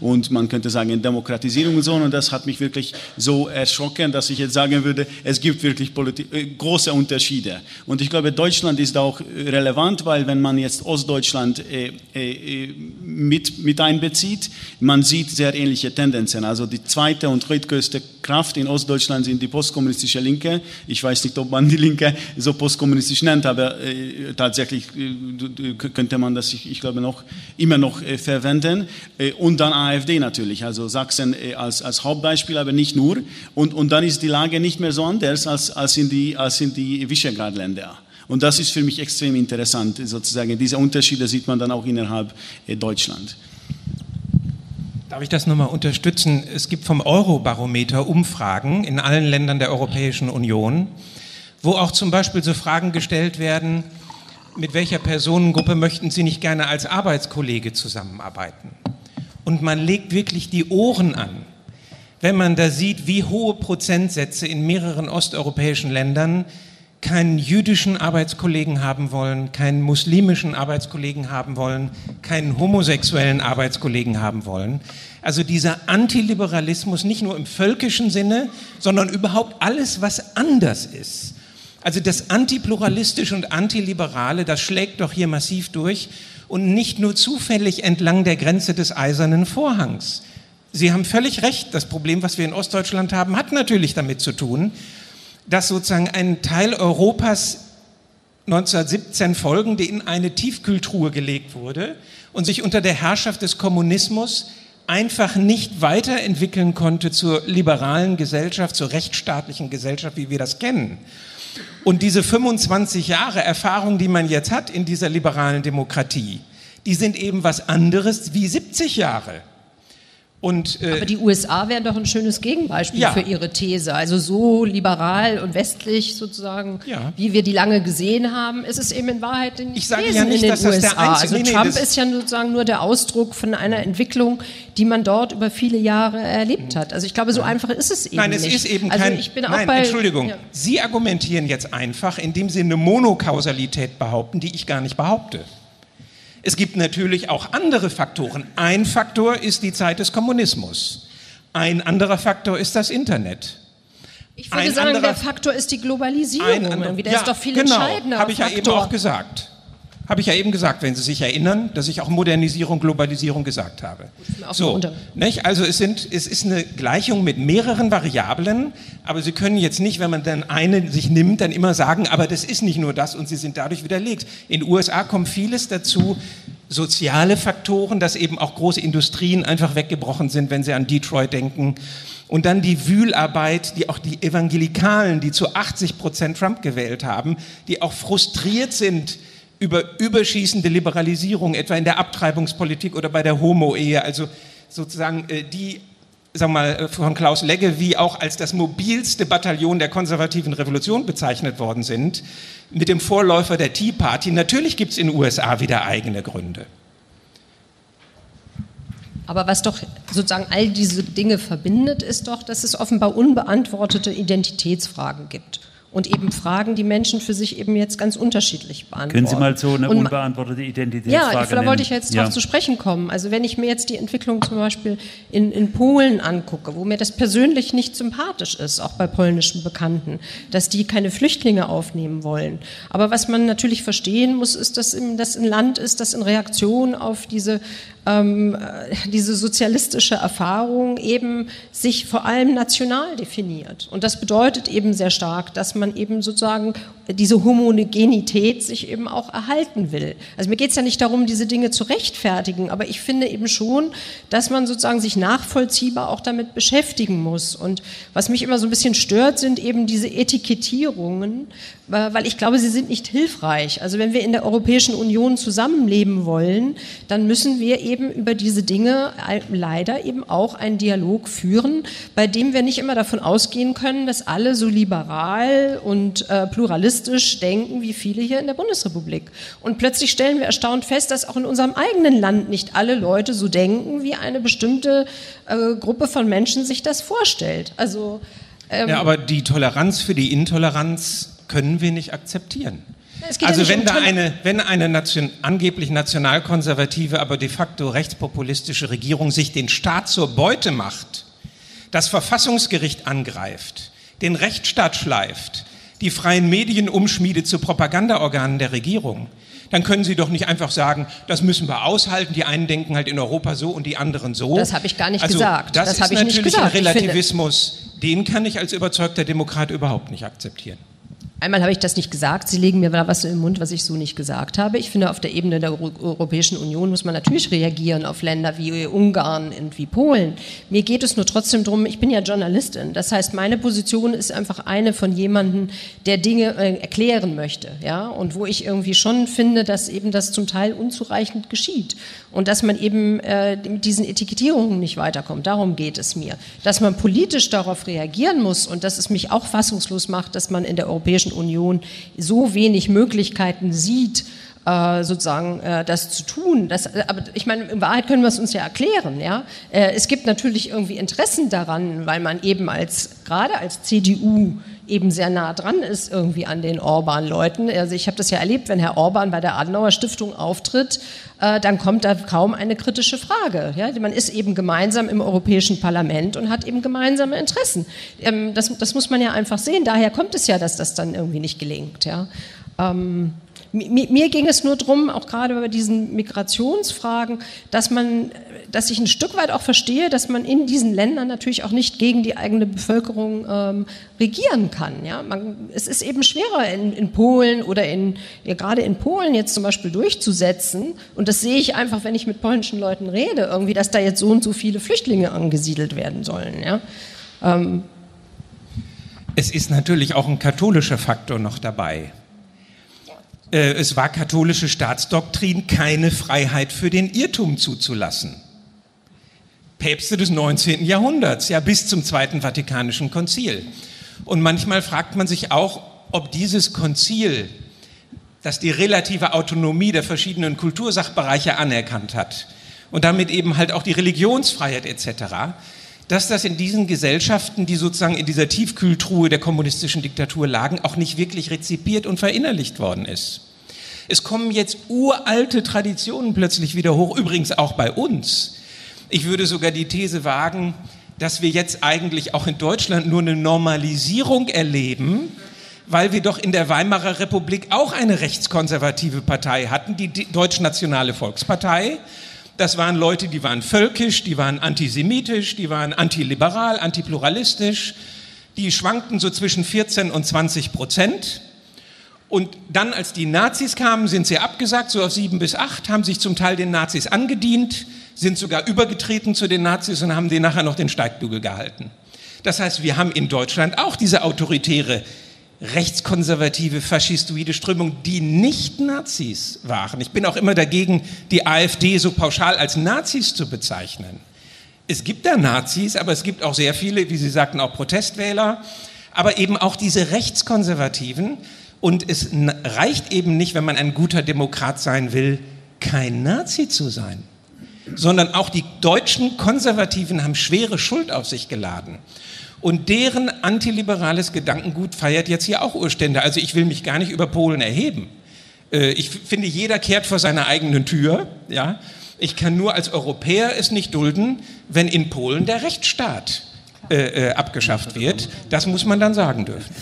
und man könnte sagen Demokratisierung und so und das hat mich wirklich so erschrocken, dass ich jetzt sagen würde, es gibt wirklich äh, große Unterschiede. Und ich glaube, Deutschland ist auch relevant, weil wenn man jetzt Ostdeutschland äh, äh, mit, mit einbezieht, man sieht sehr ähnliche Tendenzen. Also die zweite und drittgrößte Kraft in Ostdeutschland sind die postkommunistische Linke. Ich weiß nicht, ob man die Linke so postkommunistisch nennt, aber äh, tatsächlich äh, könnte man das, ich, ich, glaube, noch, immer noch äh, verwenden. Äh, und dann AfD natürlich, also Sachsen äh, als, als Hauptbeispiel, aber nicht nur. Und, und dann ist die Lage nicht mehr so anders als, als in die, die Visegrad-Länder. Und das ist für mich extrem interessant, sozusagen. Diese Unterschiede sieht man dann auch innerhalb äh, Deutschland. Darf ich das nochmal unterstützen? Es gibt vom Eurobarometer Umfragen in allen Ländern der Europäischen Union, wo auch zum Beispiel so Fragen gestellt werden, mit welcher Personengruppe möchten Sie nicht gerne als Arbeitskollege zusammenarbeiten? Und man legt wirklich die Ohren an, wenn man da sieht, wie hohe Prozentsätze in mehreren osteuropäischen Ländern keinen jüdischen Arbeitskollegen haben wollen, keinen muslimischen Arbeitskollegen haben wollen, keinen homosexuellen Arbeitskollegen haben wollen. Also dieser Antiliberalismus nicht nur im völkischen Sinne, sondern überhaupt alles, was anders ist. Also das Antipluralistische und Antiliberale, das schlägt doch hier massiv durch und nicht nur zufällig entlang der Grenze des eisernen Vorhangs. Sie haben völlig recht, das Problem, was wir in Ostdeutschland haben, hat natürlich damit zu tun, dass sozusagen ein Teil Europas 1917 folgende in eine Tiefkühltruhe gelegt wurde und sich unter der Herrschaft des Kommunismus einfach nicht weiterentwickeln konnte zur liberalen Gesellschaft, zur rechtsstaatlichen Gesellschaft, wie wir das kennen. Und diese 25 Jahre Erfahrung, die man jetzt hat in dieser liberalen Demokratie, die sind eben was anderes wie 70 Jahre. Und, äh, Aber die USA wären doch ein schönes Gegenbeispiel ja. für ihre These. Also so liberal und westlich sozusagen, ja. wie wir die lange gesehen haben, ist es eben in Wahrheit in, ich sage ja nicht, in den dass USA. Das der einzige, also Trump nee, ist ja sozusagen nur der Ausdruck von einer Entwicklung, die man dort über viele Jahre erlebt hat. Also ich glaube, so einfach ist es eben nein, nicht. Nein, es ist eben also kein... Ich bin nein, bei, Entschuldigung. Ja. Sie argumentieren jetzt einfach, indem Sie eine Monokausalität behaupten, die ich gar nicht behaupte. Es gibt natürlich auch andere Faktoren. Ein Faktor ist die Zeit des Kommunismus. Ein anderer Faktor ist das Internet. Ich würde ein sagen, anderer, der Faktor ist die Globalisierung. Anderer, der ja, ist doch viel genau, entscheidender. Habe ich ja eben auch gesagt. Habe ich ja eben gesagt, wenn Sie sich erinnern, dass ich auch Modernisierung, Globalisierung gesagt habe. So, nicht? Also es, sind, es ist eine Gleichung mit mehreren Variablen, aber Sie können jetzt nicht, wenn man dann eine sich nimmt, dann immer sagen, aber das ist nicht nur das und Sie sind dadurch widerlegt. In den USA kommt vieles dazu, soziale Faktoren, dass eben auch große Industrien einfach weggebrochen sind, wenn Sie an Detroit denken. Und dann die Wühlarbeit, die auch die Evangelikalen, die zu 80 Prozent Trump gewählt haben, die auch frustriert sind, über überschießende Liberalisierung, etwa in der Abtreibungspolitik oder bei der Homo-Ehe, also sozusagen äh, die sagen wir mal, äh, von Klaus Legge wie auch als das mobilste Bataillon der konservativen Revolution bezeichnet worden sind, mit dem Vorläufer der Tea Party. Natürlich gibt es in den USA wieder eigene Gründe. Aber was doch sozusagen all diese Dinge verbindet, ist doch, dass es offenbar unbeantwortete Identitätsfragen gibt und eben Fragen, die Menschen für sich eben jetzt ganz unterschiedlich beantworten. Können Sie mal so eine und, unbeantwortete Identitätsfrage Ja, da wollte ich jetzt ja. darauf zu sprechen kommen. Also wenn ich mir jetzt die Entwicklung zum Beispiel in, in Polen angucke, wo mir das persönlich nicht sympathisch ist, auch bei polnischen Bekannten, dass die keine Flüchtlinge aufnehmen wollen. Aber was man natürlich verstehen muss, ist, dass das ein Land ist, das in Reaktion auf diese ähm, äh, diese sozialistische Erfahrung eben sich vor allem national definiert. Und das bedeutet eben sehr stark, dass man eben sozusagen diese Homogenität sich eben auch erhalten will. Also mir geht es ja nicht darum, diese Dinge zu rechtfertigen, aber ich finde eben schon, dass man sozusagen sich nachvollziehbar auch damit beschäftigen muss. Und was mich immer so ein bisschen stört, sind eben diese Etikettierungen, weil ich glaube, sie sind nicht hilfreich. Also wenn wir in der Europäischen Union zusammenleben wollen, dann müssen wir eben eben über diese Dinge leider eben auch einen Dialog führen, bei dem wir nicht immer davon ausgehen können, dass alle so liberal und äh, pluralistisch denken wie viele hier in der Bundesrepublik. Und plötzlich stellen wir erstaunt fest, dass auch in unserem eigenen Land nicht alle Leute so denken, wie eine bestimmte äh, Gruppe von Menschen sich das vorstellt. Also ähm, ja, aber die Toleranz für die Intoleranz können wir nicht akzeptieren. Also ja wenn um da eine, wenn eine Nation, angeblich nationalkonservative, aber de facto rechtspopulistische Regierung sich den Staat zur Beute macht, das Verfassungsgericht angreift, den Rechtsstaat schleift, die freien Medien umschmiedet zu Propagandaorganen der Regierung, dann können Sie doch nicht einfach sagen, das müssen wir aushalten. Die einen denken halt in Europa so und die anderen so. Das habe ich gar nicht also, gesagt. Das, das ist natürlich ein Relativismus, den kann ich als überzeugter Demokrat überhaupt nicht akzeptieren. Einmal habe ich das nicht gesagt, Sie legen mir da was im Mund, was ich so nicht gesagt habe. Ich finde, auf der Ebene der Europäischen Union muss man natürlich reagieren auf Länder wie Ungarn und wie Polen. Mir geht es nur trotzdem darum, ich bin ja Journalistin. Das heißt, meine Position ist einfach eine von jemandem, der Dinge äh, erklären möchte. Ja? Und wo ich irgendwie schon finde, dass eben das zum Teil unzureichend geschieht. Und dass man eben äh, mit diesen Etikettierungen nicht weiterkommt. Darum geht es mir. Dass man politisch darauf reagieren muss und dass es mich auch fassungslos macht, dass man in der Europäischen Union so wenig Möglichkeiten sieht, äh, sozusagen äh, das zu tun. Das, äh, aber ich meine, in Wahrheit können wir es uns ja erklären. Ja? es gibt natürlich irgendwie Interessen daran, weil man eben als gerade als CDU eben sehr nah dran ist irgendwie an den Orban-Leuten. Also ich habe das ja erlebt, wenn Herr Orban bei der Adenauer Stiftung auftritt, äh, dann kommt da kaum eine kritische Frage. Ja? Man ist eben gemeinsam im Europäischen Parlament und hat eben gemeinsame Interessen. Ähm, das, das, muss man ja einfach sehen. Daher kommt es ja, dass das dann irgendwie nicht gelingt. Ja? Ähm, mir, mir ging es nur darum, auch gerade bei diesen Migrationsfragen, dass man, dass ich ein Stück weit auch verstehe, dass man in diesen Ländern natürlich auch nicht gegen die eigene Bevölkerung ähm, regieren kann. Ja? Man, es ist eben schwerer in, in Polen oder in, ja, gerade in Polen jetzt zum Beispiel durchzusetzen. Und das sehe ich einfach, wenn ich mit polnischen Leuten rede, irgendwie, dass da jetzt so und so viele Flüchtlinge angesiedelt werden sollen. Ja? Ähm, es ist natürlich auch ein katholischer Faktor noch dabei. Äh, es war katholische Staatsdoktrin, keine Freiheit für den Irrtum zuzulassen. Päpste des 19. Jahrhunderts, ja bis zum Zweiten Vatikanischen Konzil. Und manchmal fragt man sich auch, ob dieses Konzil, das die relative Autonomie der verschiedenen Kultursachbereiche anerkannt hat und damit eben halt auch die Religionsfreiheit etc., dass das in diesen Gesellschaften, die sozusagen in dieser Tiefkühltruhe der kommunistischen Diktatur lagen, auch nicht wirklich rezipiert und verinnerlicht worden ist. Es kommen jetzt uralte Traditionen plötzlich wieder hoch, übrigens auch bei uns. Ich würde sogar die These wagen, dass wir jetzt eigentlich auch in Deutschland nur eine Normalisierung erleben, weil wir doch in der Weimarer Republik auch eine rechtskonservative Partei hatten, die Deutschnationale Volkspartei, das waren Leute, die waren völkisch, die waren antisemitisch, die waren antiliberal, antipluralistisch. Die schwankten so zwischen 14 und 20 Prozent. Und dann, als die Nazis kamen, sind sie abgesagt, so auf sieben bis acht, haben sich zum Teil den Nazis angedient, sind sogar übergetreten zu den Nazis und haben denen nachher noch den Steigbügel gehalten. Das heißt, wir haben in Deutschland auch diese autoritäre rechtskonservative, faschistoide Strömung, die nicht Nazis waren. Ich bin auch immer dagegen, die AfD so pauschal als Nazis zu bezeichnen. Es gibt da Nazis, aber es gibt auch sehr viele, wie Sie sagten, auch Protestwähler, aber eben auch diese Rechtskonservativen. Und es reicht eben nicht, wenn man ein guter Demokrat sein will, kein Nazi zu sein, sondern auch die deutschen Konservativen haben schwere Schuld auf sich geladen. Und deren antiliberales Gedankengut feiert jetzt hier auch Urstände. Also ich will mich gar nicht über Polen erheben. Äh, ich finde, jeder kehrt vor seiner eigenen Tür. Ja? Ich kann nur als Europäer es nicht dulden, wenn in Polen der Rechtsstaat äh, äh, abgeschafft wird. Das muss man dann sagen dürfen.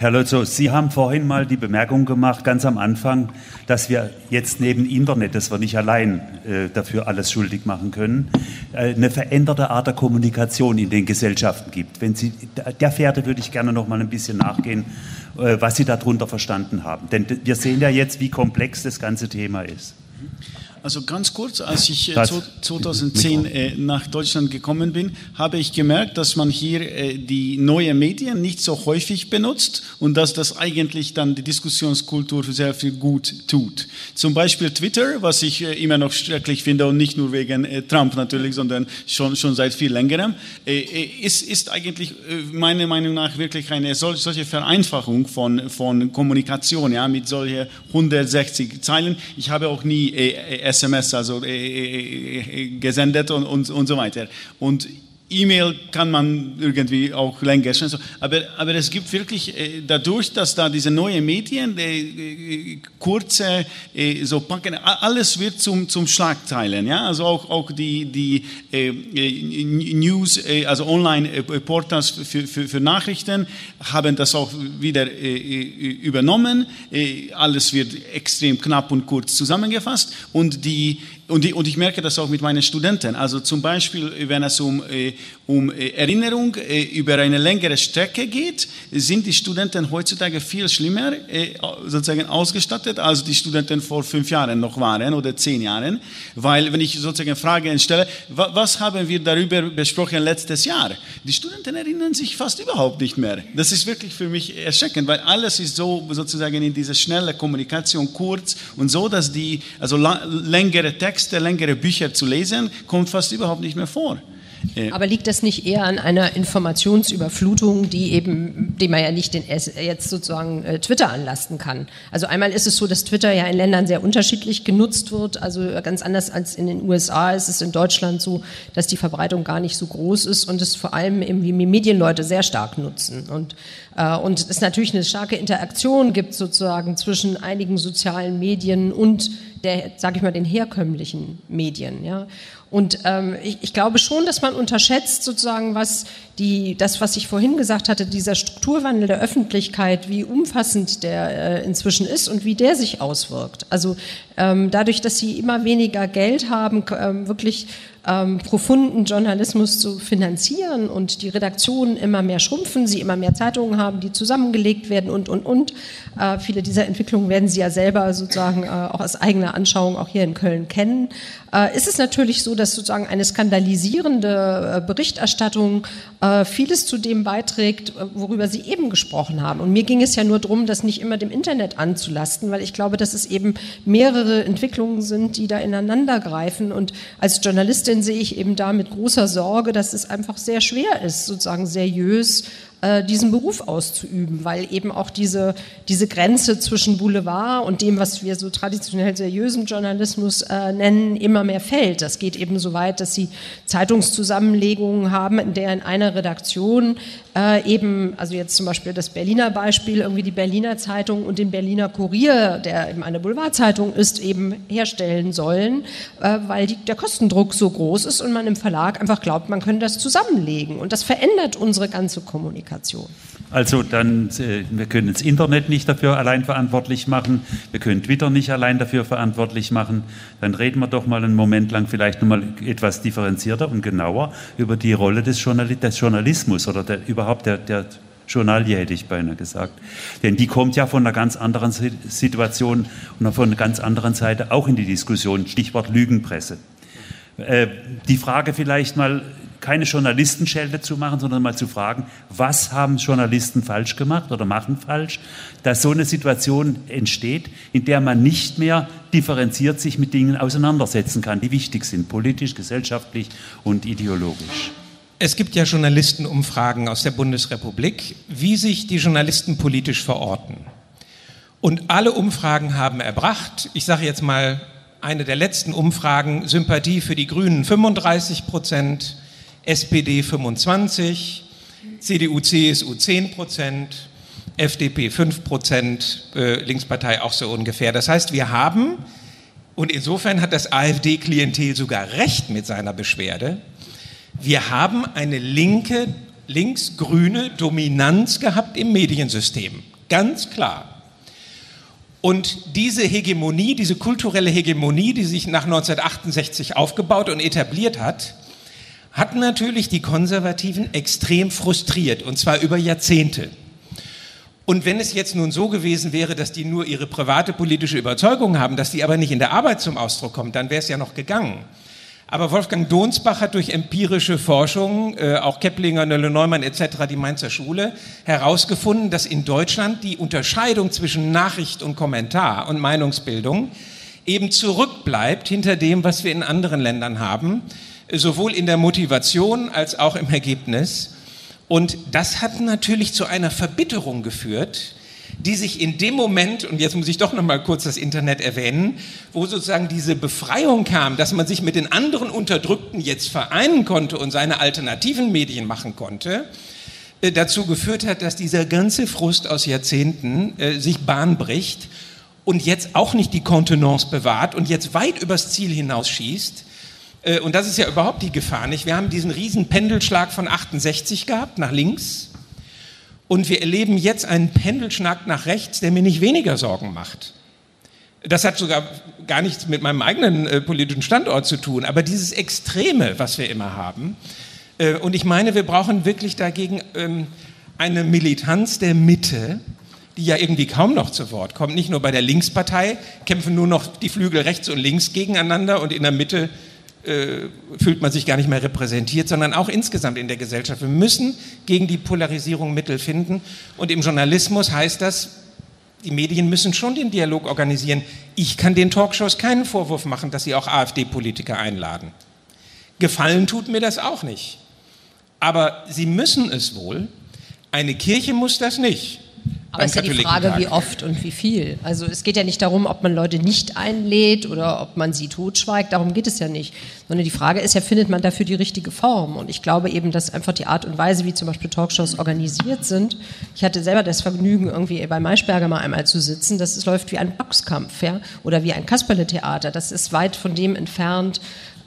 Herr Lotzo, Sie haben vorhin mal die Bemerkung gemacht, ganz am Anfang, dass wir jetzt neben Internet, das wir nicht allein äh, dafür alles schuldig machen können, äh, eine veränderte Art der Kommunikation in den Gesellschaften gibt. Wenn Sie, der Fährte würde ich gerne noch mal ein bisschen nachgehen, äh, was Sie darunter verstanden haben. Denn wir sehen ja jetzt, wie komplex das ganze Thema ist. Also ganz kurz, als ich äh, 2010 äh, nach Deutschland gekommen bin, habe ich gemerkt, dass man hier äh, die neuen Medien nicht so häufig benutzt und dass das eigentlich dann die Diskussionskultur sehr viel gut tut. Zum Beispiel Twitter, was ich äh, immer noch schrecklich finde und nicht nur wegen äh, Trump natürlich, sondern schon, schon seit viel längerem, äh, ist, ist eigentlich meiner Meinung nach wirklich eine solche Vereinfachung von, von Kommunikation, ja, mit solchen 160 Zeilen. Ich habe auch nie SMS also gesendet und, und, und so weiter. Und E-Mail kann man irgendwie auch länger stellen. Aber, aber es gibt wirklich äh, dadurch, dass da diese neuen Medien, äh, kurze, äh, so packen, alles wird zum, zum Schlagzeilen. Ja? Also auch, auch die, die äh, äh, News, äh, also Online-Portals für, für, für, Nachrichten haben das auch wieder übernommen. alles wird extrem knapp und kurz zusammengefasst. Und die und, die, und, ich merke das auch mit meinen Studenten. Also zum Beispiel, wenn es um, äh, um äh, Erinnerung äh, über eine längere Strecke geht, sind die Studenten heutzutage viel schlimmer sozusagen ausgestattet, als die Studenten vor fünf Jahren noch waren oder zehn Jahren. Weil, wenn ich sozusagen Fragen stelle, was haben wir darüber besprochen letztes Jahr? Die Studenten erinnern sich fast überhaupt nicht mehr. Das ist wirklich für mich erschreckend, weil alles ist so sozusagen in dieser schnellen Kommunikation kurz und so, dass die, also längere Texte Texte, längere Bücher zu lesen, kommt fast überhaupt nicht mehr vor. Äh, Aber liegt das nicht eher an einer Informationsüberflutung, die eben, die man ja nicht den, jetzt sozusagen äh, Twitter anlasten kann? Also einmal ist es so, dass Twitter ja in Ländern sehr unterschiedlich genutzt wird. Also ganz anders als in den USA ist es in Deutschland so, dass die Verbreitung gar nicht so groß ist und es vor allem eben die Medienleute sehr stark nutzen. Und, äh, und es natürlich eine starke Interaktion gibt sozusagen zwischen einigen sozialen Medien und der, sage ich mal, den herkömmlichen Medien. Ja. Und ähm, ich, ich glaube schon, dass man unterschätzt sozusagen, was die, das, was ich vorhin gesagt hatte, dieser Strukturwandel der Öffentlichkeit, wie umfassend der äh, inzwischen ist und wie der sich auswirkt. Also ähm, dadurch, dass sie immer weniger Geld haben, ähm, wirklich ähm, profunden Journalismus zu finanzieren und die Redaktionen immer mehr schrumpfen, sie immer mehr Zeitungen haben, die zusammengelegt werden und, und, und. Äh, viele dieser Entwicklungen werden Sie ja selber sozusagen äh, auch aus eigener Anschauung auch hier in Köln kennen. Äh, ist es natürlich so, dass sozusagen eine skandalisierende äh, Berichterstattung äh, vieles zu dem beiträgt, äh, worüber Sie eben gesprochen haben. Und mir ging es ja nur darum, das nicht immer dem Internet anzulasten, weil ich glaube, dass es eben mehrere Entwicklungen sind, die da ineinander greifen. Und als Journalistin sehe ich eben da mit großer Sorge, dass es einfach sehr schwer ist, sozusagen seriös äh, diesen Beruf auszuüben, weil eben auch diese, diese Grenze zwischen Boulevard und dem, was wir so traditionell seriösen Journalismus äh, nennen, immer mehr fällt. Das geht eben so weit, dass sie Zeitungszusammenlegungen haben, in der in einer Redaktion äh, eben, also jetzt zum Beispiel das Berliner Beispiel, irgendwie die Berliner Zeitung und den Berliner Kurier, der eben eine Boulevardzeitung ist, eben herstellen sollen, äh, weil die, der Kostendruck so groß ist und man im Verlag einfach glaubt, man könnte das zusammenlegen. Und das verändert unsere ganze Kommunikation. Also dann, äh, wir können das Internet nicht dafür allein verantwortlich machen, wir können Twitter nicht allein dafür verantwortlich machen. Dann reden wir doch mal einen Moment lang vielleicht nochmal etwas differenzierter und genauer über die Rolle des, Journal des Journalismus oder der, überhaupt der, der Journalie, hätte ich beinahe gesagt. Denn die kommt ja von einer ganz anderen Situation und von einer ganz anderen Seite auch in die Diskussion. Stichwort Lügenpresse. Äh, die Frage vielleicht mal, keine Journalistenschelte zu machen, sondern mal zu fragen, was haben Journalisten falsch gemacht oder machen falsch, dass so eine Situation entsteht, in der man nicht mehr differenziert sich mit Dingen auseinandersetzen kann, die wichtig sind, politisch, gesellschaftlich und ideologisch. Es gibt ja Journalistenumfragen aus der Bundesrepublik, wie sich die Journalisten politisch verorten. Und alle Umfragen haben erbracht, ich sage jetzt mal eine der letzten Umfragen, Sympathie für die Grünen 35 Prozent, SPD 25, CDU, CSU 10 Prozent, FDP 5 Prozent, äh, Linkspartei auch so ungefähr. Das heißt, wir haben, und insofern hat das AfD-Klientel sogar recht mit seiner Beschwerde, wir haben eine linke, linksgrüne Dominanz gehabt im Mediensystem. Ganz klar. Und diese Hegemonie, diese kulturelle Hegemonie, die sich nach 1968 aufgebaut und etabliert hat, hat natürlich die Konservativen extrem frustriert, und zwar über Jahrzehnte. Und wenn es jetzt nun so gewesen wäre, dass die nur ihre private politische Überzeugung haben, dass die aber nicht in der Arbeit zum Ausdruck kommt, dann wäre es ja noch gegangen. Aber Wolfgang Donsbach hat durch empirische Forschung, äh, auch Keplinger, Nölle Neumann etc., die Mainzer Schule, herausgefunden, dass in Deutschland die Unterscheidung zwischen Nachricht und Kommentar und Meinungsbildung eben zurückbleibt hinter dem, was wir in anderen Ländern haben, sowohl in der Motivation als auch im Ergebnis. Und das hat natürlich zu einer Verbitterung geführt, die sich in dem Moment, und jetzt muss ich doch noch mal kurz das Internet erwähnen, wo sozusagen diese Befreiung kam, dass man sich mit den anderen Unterdrückten jetzt vereinen konnte und seine alternativen Medien machen konnte, äh, dazu geführt hat, dass dieser ganze Frust aus Jahrzehnten äh, sich Bahn bricht und jetzt auch nicht die Kontenance bewahrt und jetzt weit übers Ziel hinausschießt. Äh, und das ist ja überhaupt die Gefahr nicht. Wir haben diesen riesen Pendelschlag von 68 gehabt, nach links und wir erleben jetzt einen Pendelschnack nach rechts, der mir nicht weniger Sorgen macht. Das hat sogar gar nichts mit meinem eigenen äh, politischen Standort zu tun, aber dieses Extreme, was wir immer haben. Äh, und ich meine, wir brauchen wirklich dagegen ähm, eine Militanz der Mitte, die ja irgendwie kaum noch zu Wort kommt. Nicht nur bei der Linkspartei kämpfen nur noch die Flügel rechts und links gegeneinander und in der Mitte äh, fühlt man sich gar nicht mehr repräsentiert, sondern auch insgesamt in der Gesellschaft. Wir müssen gegen die Polarisierung Mittel finden. Und im Journalismus heißt das, die Medien müssen schon den Dialog organisieren. Ich kann den Talkshows keinen Vorwurf machen, dass sie auch AfD-Politiker einladen. Gefallen tut mir das auch nicht. Aber sie müssen es wohl. Eine Kirche muss das nicht. Aber es ist ja die Frage, wie oft und wie viel. Also es geht ja nicht darum, ob man Leute nicht einlädt oder ob man sie totschweigt. Darum geht es ja nicht. Sondern die Frage ist ja, findet man dafür die richtige Form? Und ich glaube eben, dass einfach die Art und Weise, wie zum Beispiel Talkshows organisiert sind. Ich hatte selber das Vergnügen, irgendwie bei Maischberger mal einmal zu sitzen. Das läuft wie ein Boxkampf, ja, oder wie ein Kasperle-Theater. Das ist weit von dem entfernt,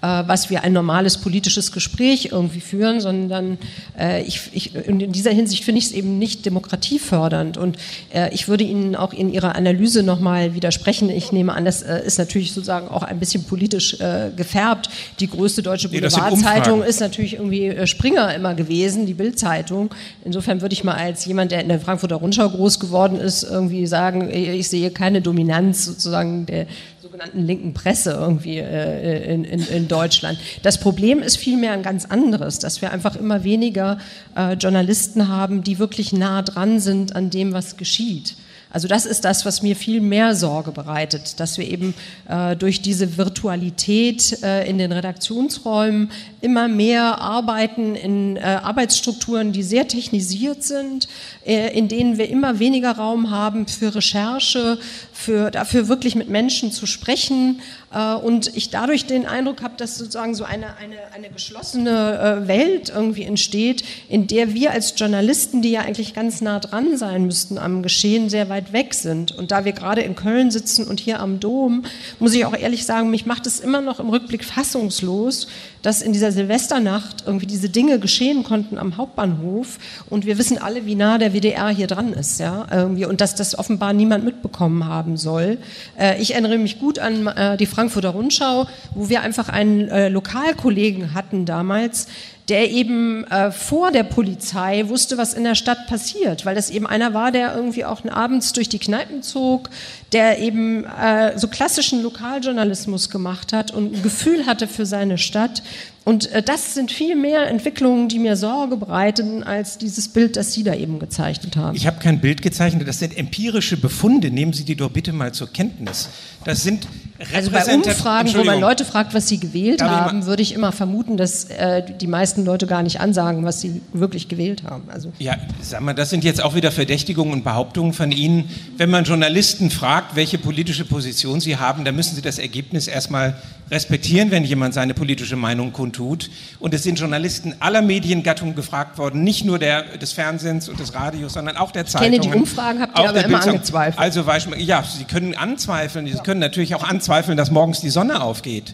was wir ein normales politisches Gespräch irgendwie führen, sondern äh, ich, ich, in dieser Hinsicht finde ich es eben nicht demokratiefördernd. Und äh, ich würde Ihnen auch in Ihrer Analyse nochmal widersprechen. Ich nehme an, das äh, ist natürlich sozusagen auch ein bisschen politisch äh, gefärbt. Die größte deutsche Boulevardzeitung nee, ist natürlich irgendwie äh, Springer immer gewesen, die Bildzeitung. Insofern würde ich mal als jemand, der in der Frankfurter Rundschau groß geworden ist, irgendwie sagen, ich sehe keine Dominanz sozusagen der sogenannten linken Presse irgendwie äh, in, in, in, Deutschland. Das Problem ist vielmehr ein ganz anderes, dass wir einfach immer weniger äh, Journalisten haben, die wirklich nah dran sind an dem, was geschieht. Also das ist das, was mir viel mehr Sorge bereitet, dass wir eben äh, durch diese Virtualität äh, in den Redaktionsräumen immer mehr arbeiten in äh, Arbeitsstrukturen, die sehr technisiert sind, äh, in denen wir immer weniger Raum haben für Recherche, für, dafür wirklich mit Menschen zu sprechen. Äh, und ich dadurch den Eindruck habe, dass sozusagen so eine, eine, eine geschlossene äh, Welt irgendwie entsteht, in der wir als Journalisten, die ja eigentlich ganz nah dran sein müssten am Geschehen, sehr weit weg sind. Und da wir gerade in Köln sitzen und hier am Dom, muss ich auch ehrlich sagen, mich macht es immer noch im Rückblick fassungslos, dass in dieser Silvesternacht irgendwie diese Dinge geschehen konnten am Hauptbahnhof und wir wissen alle, wie nah der WDR hier dran ist, ja, irgendwie und dass das offenbar niemand mitbekommen haben soll. Äh, ich erinnere mich gut an äh, die Frankfurter Rundschau, wo wir einfach einen äh, Lokalkollegen hatten damals, der eben äh, vor der Polizei wusste, was in der Stadt passiert, weil das eben einer war, der irgendwie auch abends durch die Kneipen zog, der eben äh, so klassischen Lokaljournalismus gemacht hat und ein Gefühl hatte für seine Stadt. Und äh, das sind viel mehr Entwicklungen, die mir Sorge bereiten, als dieses Bild, das Sie da eben gezeichnet haben. Ich habe kein Bild gezeichnet, das sind empirische Befunde. Nehmen Sie die doch bitte mal zur Kenntnis. Das sind also bei Umfragen, wo man Leute fragt, was sie gewählt haben, würde ich immer vermuten, dass äh, die meisten Leute gar nicht ansagen, was sie wirklich gewählt haben. Also ja, sag mal, das sind jetzt auch wieder Verdächtigungen und Behauptungen von Ihnen. Wenn man Journalisten fragt, welche politische Position sie haben, dann müssen sie das Ergebnis erstmal respektieren, wenn jemand seine politische Meinung kundtut. Und es sind Journalisten aller Mediengattungen gefragt worden, nicht nur der, des Fernsehens und des Radios, sondern auch der Zeitungen. Ich kenne die Umfragen, habt ihr aber immer angezweifelt. Also, ja, Sie können anzweifeln, Sie können natürlich auch anzweifeln, dass morgens die Sonne aufgeht.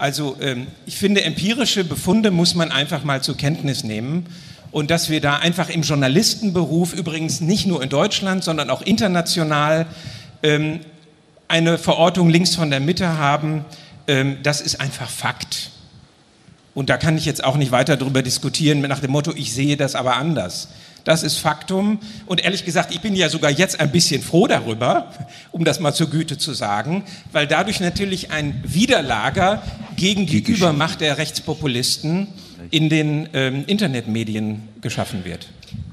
Also ähm, ich finde, empirische Befunde muss man einfach mal zur Kenntnis nehmen. Und dass wir da einfach im Journalistenberuf, übrigens nicht nur in Deutschland, sondern auch international, ähm, eine Verortung links von der Mitte haben, ähm, das ist einfach Fakt. Und da kann ich jetzt auch nicht weiter darüber diskutieren nach dem Motto, ich sehe das aber anders. Das ist Faktum. Und ehrlich gesagt, ich bin ja sogar jetzt ein bisschen froh darüber, um das mal zur Güte zu sagen, weil dadurch natürlich ein Widerlager gegen die, die Übermacht der Rechtspopulisten in den ähm, Internetmedien geschaffen wird.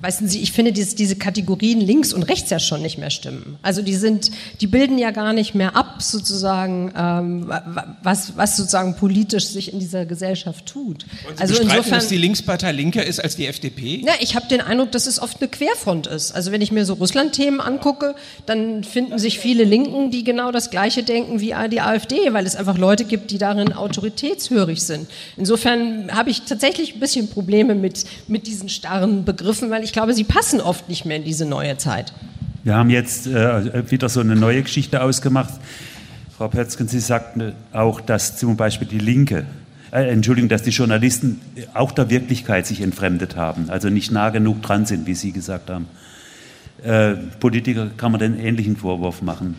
Weißen Sie, ich finde, diese, diese Kategorien links und rechts ja schon nicht mehr stimmen. Also die sind, die bilden ja gar nicht mehr ab, sozusagen, ähm, was, was sozusagen politisch sich in dieser Gesellschaft tut. Und Sie also insofern, dass die Linkspartei linker ist als die FDP? Ja, ich habe den Eindruck, dass es oft eine Querfront ist. Also wenn ich mir so Russland-Themen angucke, dann finden sich viele Linken, die genau das Gleiche denken wie die AfD, weil es einfach Leute gibt, die darin autoritätshörig sind. Insofern habe ich tatsächlich ein bisschen Probleme mit, mit diesen starren Begriffen, weil ich glaube, sie passen oft nicht mehr in diese neue Zeit. Wir haben jetzt äh, wieder so eine neue Geschichte ausgemacht. Frau Pötzgen, Sie sagten auch, dass zum Beispiel die Linke, äh, Entschuldigung, dass die Journalisten auch der Wirklichkeit sich entfremdet haben, also nicht nah genug dran sind, wie Sie gesagt haben. Äh, Politiker kann man den ähnlichen Vorwurf machen.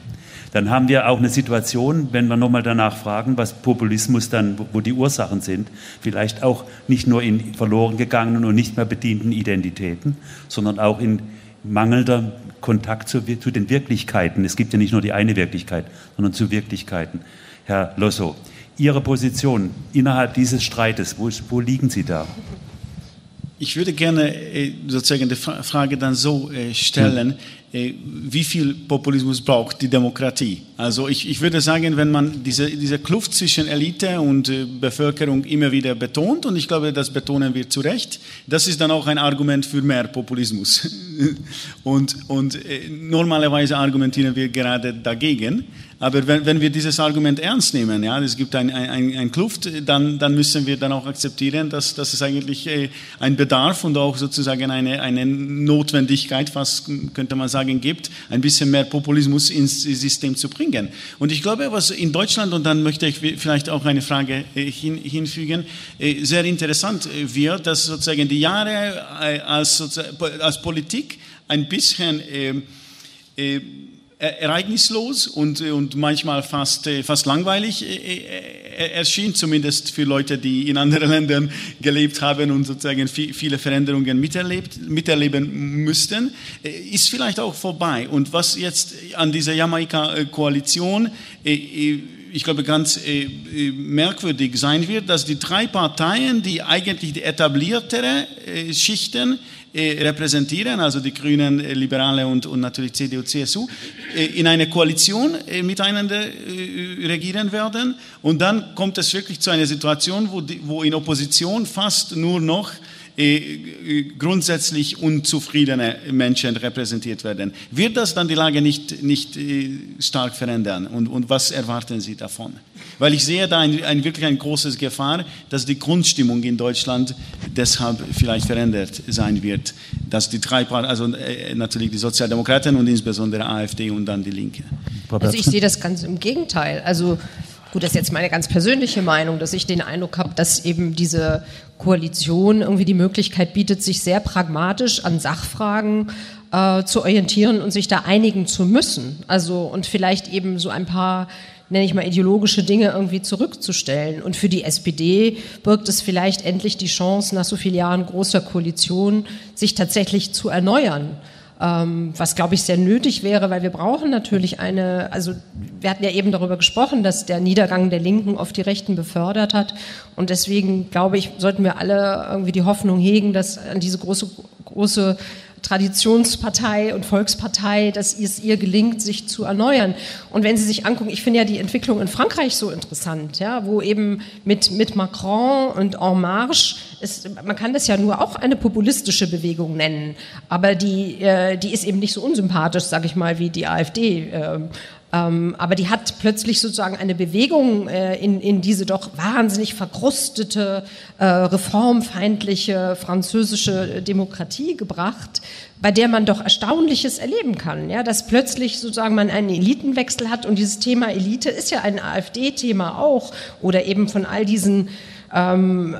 Dann haben wir auch eine Situation, wenn wir nochmal danach fragen, was Populismus dann, wo die Ursachen sind, vielleicht auch nicht nur in verloren gegangenen und nicht mehr bedienten Identitäten, sondern auch in mangelnder Kontakt zu, zu den Wirklichkeiten. Es gibt ja nicht nur die eine Wirklichkeit, sondern zu Wirklichkeiten. Herr Losso, Ihre Position innerhalb dieses Streites, wo, wo liegen Sie da? Ich würde gerne äh, sozusagen die Frage dann so äh, stellen, äh, wie viel Populismus braucht die Demokratie? Also ich, ich würde sagen, wenn man diese, diese Kluft zwischen Elite und Bevölkerung immer wieder betont, und ich glaube, das betonen wir zu Recht, das ist dann auch ein Argument für mehr Populismus. Und, und normalerweise argumentieren wir gerade dagegen. Aber wenn, wenn wir dieses Argument ernst nehmen, ja, es gibt ein, ein, ein Kluft, dann, dann müssen wir dann auch akzeptieren, dass, dass es eigentlich äh, ein Bedarf und auch sozusagen eine, eine Notwendigkeit, fast könnte man sagen, gibt, ein bisschen mehr Populismus ins System zu bringen. Und ich glaube, was in Deutschland, und dann möchte ich vielleicht auch eine Frage äh, hin, hinfügen, äh, sehr interessant wird, dass sozusagen die Jahre als, als Politik ein bisschen äh, ereignislos und, und manchmal fast, äh, fast langweilig äh, äh, erschien, zumindest für Leute, die in anderen Ländern gelebt haben und sozusagen viele Veränderungen miterlebt, miterleben müssten, ist vielleicht auch vorbei. Und was jetzt an dieser Jamaika-Koalition ich glaube, ganz merkwürdig sein wird, dass die drei Parteien, die eigentlich die etabliertere Schichten äh, repräsentieren, also die Grünen, äh, Liberale und, und natürlich CDU, CSU, äh, in einer Koalition miteinander regieren werden. Und dann kommt es wirklich zu einer Situation, wo, die, wo in Opposition fast nur noch grundsätzlich unzufriedene Menschen repräsentiert werden. Wird das dann die Lage nicht, nicht stark verändern? Und, und was erwarten Sie davon? Weil ich sehe da ein, ein, wirklich eine große Gefahr, dass die Grundstimmung in Deutschland deshalb vielleicht verändert sein wird. Dass die drei Parteien, also äh, natürlich die Sozialdemokraten und insbesondere AfD und dann die Linke. Also ich sehe das ganz im Gegenteil. Also Gut, das ist jetzt meine ganz persönliche Meinung, dass ich den Eindruck habe, dass eben diese Koalition irgendwie die Möglichkeit bietet, sich sehr pragmatisch an Sachfragen äh, zu orientieren und sich da einigen zu müssen. Also und vielleicht eben so ein paar nenne ich mal, ideologische Dinge irgendwie zurückzustellen. Und für die SPD birgt es vielleicht endlich die Chance, nach so vielen Jahren großer Koalition sich tatsächlich zu erneuern. Ähm, was, glaube ich, sehr nötig wäre, weil wir brauchen natürlich eine, also wir hatten ja eben darüber gesprochen, dass der Niedergang der Linken oft die Rechten befördert hat. Und deswegen, glaube ich, sollten wir alle irgendwie die Hoffnung hegen, dass an diese große, große Traditionspartei und Volkspartei, dass es ihr gelingt, sich zu erneuern. Und wenn Sie sich angucken, ich finde ja die Entwicklung in Frankreich so interessant, ja, wo eben mit, mit Macron und En Marche, ist, man kann das ja nur auch eine populistische Bewegung nennen, aber die, äh, die ist eben nicht so unsympathisch, sage ich mal, wie die AfD. Äh, ähm, aber die hat plötzlich sozusagen eine Bewegung äh, in, in diese doch wahnsinnig verkrustete, äh, reformfeindliche französische Demokratie gebracht, bei der man doch Erstaunliches erleben kann. Ja? Dass plötzlich sozusagen man einen Elitenwechsel hat und dieses Thema Elite ist ja ein AfD-Thema auch oder eben von all diesen ähm,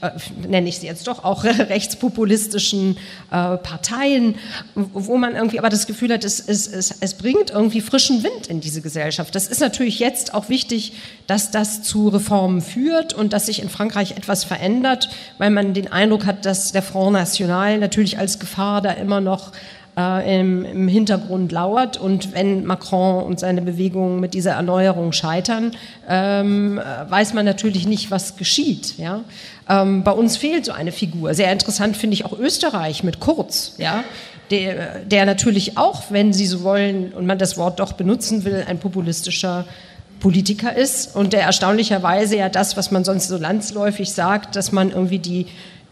äh, nenne ich sie jetzt doch, auch rechtspopulistischen äh, Parteien, wo man irgendwie aber das Gefühl hat, es, es, es, es bringt irgendwie frischen Wind in diese Gesellschaft. Das ist natürlich jetzt auch wichtig, dass das zu Reformen führt und dass sich in Frankreich etwas verändert, weil man den Eindruck hat, dass der Front National natürlich als Gefahr da immer noch äh, im, im, Hintergrund lauert. Und wenn Macron und seine Bewegungen mit dieser Erneuerung scheitern, ähm, äh, weiß man natürlich nicht, was geschieht. Ja? Ähm, bei uns fehlt so eine Figur. Sehr interessant finde ich auch Österreich mit Kurz. Ja? Der, der natürlich auch, wenn Sie so wollen und man das Wort doch benutzen will, ein populistischer Politiker ist und der erstaunlicherweise ja das, was man sonst so landsläufig sagt, dass man irgendwie die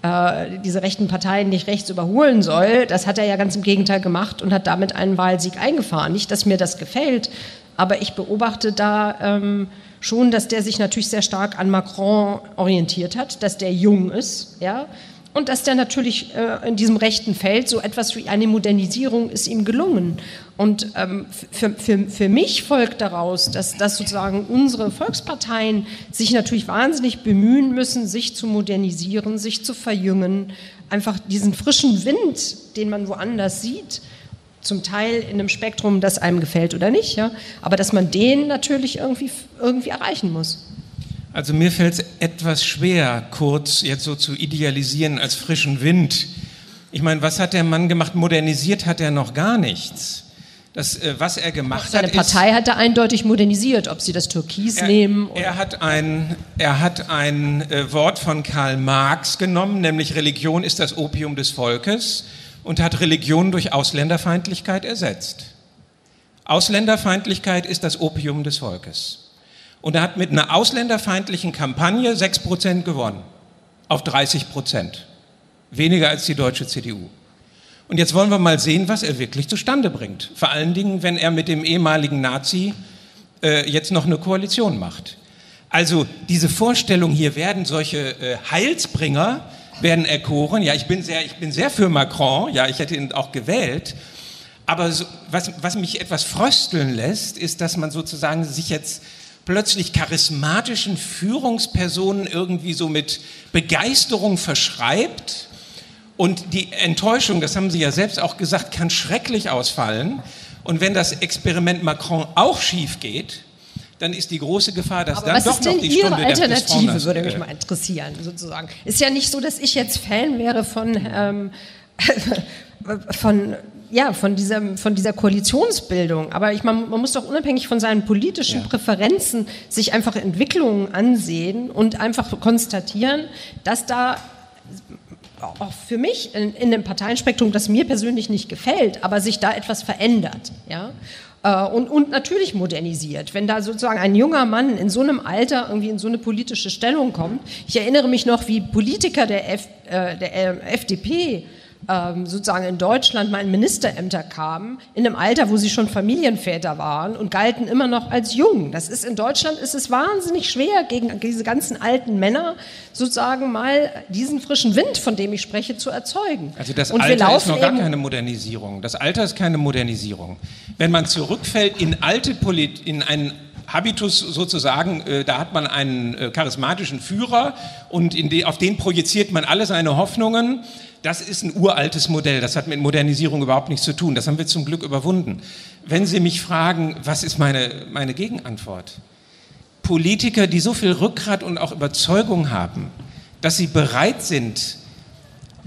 äh, diese rechten Parteien nicht rechts überholen soll. Das hat er ja ganz im Gegenteil gemacht und hat damit einen Wahlsieg eingefahren. Nicht, dass mir das gefällt, aber ich beobachte da ähm, schon, dass der sich natürlich sehr stark an Macron orientiert hat, dass der jung ist, ja, und dass der natürlich äh, in diesem rechten Feld so etwas wie eine Modernisierung ist ihm gelungen. Und ähm, für, für, für mich folgt daraus, dass, dass sozusagen unsere Volksparteien sich natürlich wahnsinnig bemühen müssen, sich zu modernisieren, sich zu verjüngen, einfach diesen frischen Wind, den man woanders sieht, zum Teil in einem Spektrum, das einem gefällt oder nicht, ja, aber dass man den natürlich irgendwie, irgendwie erreichen muss. Also mir fällt es etwas schwer, kurz jetzt so zu idealisieren als frischen Wind. Ich meine, was hat der Mann gemacht? Modernisiert hat er noch gar nichts. Das, äh, was er gemacht Seine hat. Seine Partei hat er eindeutig modernisiert, ob sie das Türkis er, nehmen. Oder er hat ein, er hat ein äh, Wort von Karl Marx genommen, nämlich Religion ist das Opium des Volkes und hat Religion durch Ausländerfeindlichkeit ersetzt. Ausländerfeindlichkeit ist das Opium des Volkes. Und er hat mit einer ausländerfeindlichen Kampagne 6% gewonnen. Auf 30 Prozent. Weniger als die deutsche CDU. Und jetzt wollen wir mal sehen, was er wirklich zustande bringt. Vor allen Dingen, wenn er mit dem ehemaligen Nazi äh, jetzt noch eine Koalition macht. Also diese Vorstellung, hier werden solche äh, Heilsbringer, werden erkoren. Ja, ich bin, sehr, ich bin sehr für Macron, ja, ich hätte ihn auch gewählt. Aber so, was, was mich etwas frösteln lässt, ist, dass man sozusagen sich jetzt plötzlich charismatischen Führungspersonen irgendwie so mit Begeisterung verschreibt. Und die Enttäuschung, das haben Sie ja selbst auch gesagt, kann schrecklich ausfallen. Und wenn das Experiment Macron auch schief geht, dann ist die große Gefahr, dass Aber dann doch noch die Ihre Stunde Alternative, des würde mich mal interessieren, sozusagen. Ist ja nicht so, dass ich jetzt Fan wäre von, ähm, von ja, von dieser, von dieser Koalitionsbildung. Aber ich, man, man muss doch unabhängig von seinen politischen ja. Präferenzen sich einfach Entwicklungen ansehen und einfach konstatieren, dass da auch für mich in, in dem Parteienspektrum, das mir persönlich nicht gefällt, aber sich da etwas verändert. Ja? Äh, und, und, natürlich modernisiert. Wenn da sozusagen ein junger Mann in so einem Alter irgendwie in so eine politische Stellung kommt. Ich erinnere mich noch, wie Politiker der, F, äh, der äh, FDP sozusagen in Deutschland mal in Ministerämter kamen, in einem Alter, wo sie schon Familienväter waren und galten immer noch als jung. Das ist in Deutschland ist es wahnsinnig schwer, gegen diese ganzen alten Männer sozusagen mal diesen frischen Wind, von dem ich spreche, zu erzeugen. Also das und Alter ist noch gar keine Modernisierung. Das Alter ist keine Modernisierung. Wenn man zurückfällt in alte Polit in einen Habitus sozusagen, äh, da hat man einen äh, charismatischen Führer und de, auf den projiziert man alle seine Hoffnungen das ist ein uraltes Modell, das hat mit Modernisierung überhaupt nichts zu tun. Das haben wir zum Glück überwunden. Wenn Sie mich fragen, was ist meine, meine Gegenantwort? Politiker, die so viel Rückgrat und auch Überzeugung haben, dass sie bereit sind,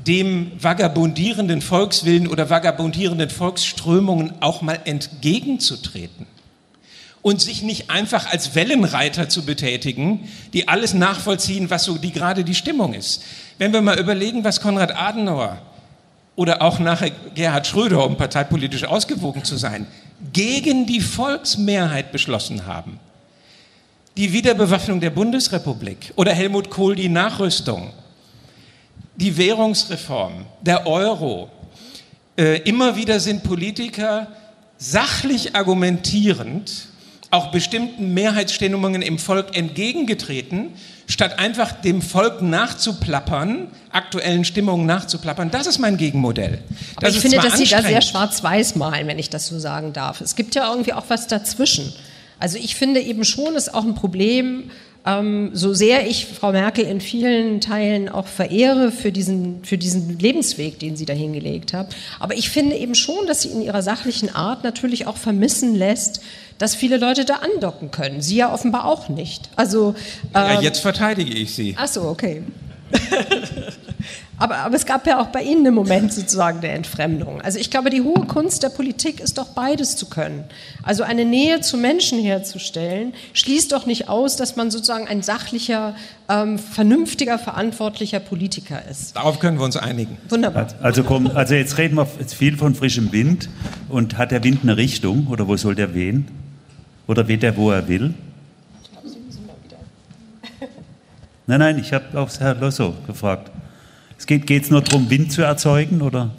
dem vagabundierenden Volkswillen oder vagabundierenden Volksströmungen auch mal entgegenzutreten und sich nicht einfach als Wellenreiter zu betätigen, die alles nachvollziehen, was so die, gerade die Stimmung ist. Wenn wir mal überlegen, was Konrad Adenauer oder auch nachher Gerhard Schröder, um parteipolitisch ausgewogen zu sein, gegen die Volksmehrheit beschlossen haben, die Wiederbewaffnung der Bundesrepublik oder Helmut Kohl die Nachrüstung, die Währungsreform, der Euro, äh, immer wieder sind Politiker sachlich argumentierend auch bestimmten Mehrheitsstimmungen im Volk entgegengetreten, statt einfach dem Volk nachzuplappern, aktuellen Stimmungen nachzuplappern. Das ist mein Gegenmodell. Das ich finde, dass Sie da sehr schwarz-weiß malen, wenn ich das so sagen darf. Es gibt ja irgendwie auch was dazwischen. Also ich finde eben schon, ist auch ein Problem, ähm, so sehr ich Frau Merkel in vielen Teilen auch verehre für diesen, für diesen Lebensweg, den sie da hingelegt hat. Aber ich finde eben schon, dass sie in ihrer sachlichen Art natürlich auch vermissen lässt, dass viele Leute da andocken können. Sie ja offenbar auch nicht. Also, ähm, ja, jetzt verteidige ich Sie. Ach so, okay. aber, aber es gab ja auch bei Ihnen einen Moment sozusagen der Entfremdung. Also ich glaube, die hohe Kunst der Politik ist doch beides zu können. Also eine Nähe zu Menschen herzustellen, schließt doch nicht aus, dass man sozusagen ein sachlicher, ähm, vernünftiger, verantwortlicher Politiker ist. Darauf können wir uns einigen. Wunderbar. Also, komm, also jetzt reden wir jetzt viel von frischem Wind. Und hat der Wind eine Richtung oder wo soll der wehen? Oder weht er, wo er will? Nein, nein, ich habe aufs Herr Losso gefragt. Es geht es nur darum, Wind zu erzeugen, oder?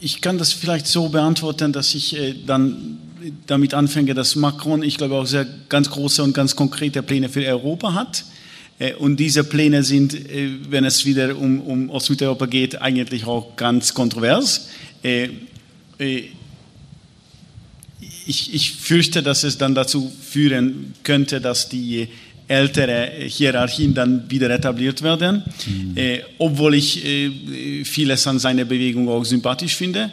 Ich kann das vielleicht so beantworten, dass ich äh, dann damit anfange, dass Macron, ich glaube, auch sehr ganz große und ganz konkrete Pläne für Europa hat. Äh, und diese Pläne sind, äh, wenn es wieder um, um Ostmitteleuropa geht, eigentlich auch ganz kontrovers. Ich, ich fürchte, dass es dann dazu führen könnte, dass die ältere Hierarchien dann wieder etabliert werden, mhm. äh, obwohl ich äh, vieles an seiner Bewegung auch sympathisch finde,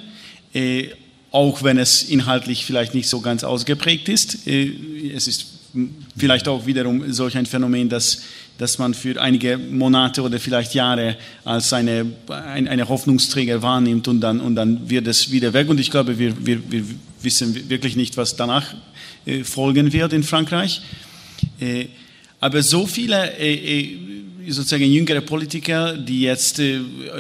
äh, auch wenn es inhaltlich vielleicht nicht so ganz ausgeprägt ist. Äh, es ist vielleicht auch wiederum solch ein Phänomen, dass, dass man für einige Monate oder vielleicht Jahre als eine, ein, eine Hoffnungsträger wahrnimmt und dann, und dann wird es wieder weg. Und ich glaube, wir, wir, wir wissen wirklich nicht, was danach äh, folgen wird in Frankreich. Äh, aber so viele äh, sozusagen jüngere Politiker, die jetzt äh,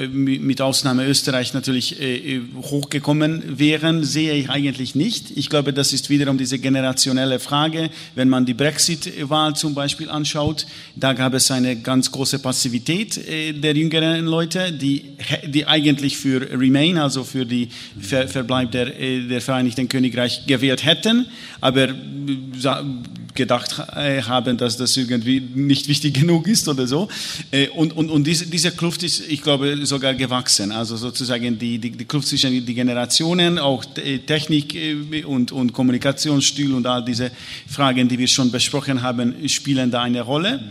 mit Ausnahme Österreich natürlich äh, hochgekommen wären, sehe ich eigentlich nicht. Ich glaube, das ist wiederum diese generationelle Frage. Wenn man die Brexit-Wahl zum Beispiel anschaut, da gab es eine ganz große Passivität äh, der jüngeren Leute, die, die eigentlich für Remain, also für die Ver Verbleib der, der Vereinigten Königreich gewählt hätten, aber gedacht haben, dass das irgendwie nicht wichtig genug ist oder so. Äh, und, und, und diese, diese Kluft ist, ich glaube, sogar gewachsen. Also sozusagen die, die, die Kluft zwischen den Generationen, auch äh, Technik äh, und, und Kommunikationsstil und all diese Fragen, die wir schon besprochen haben, spielen da eine Rolle.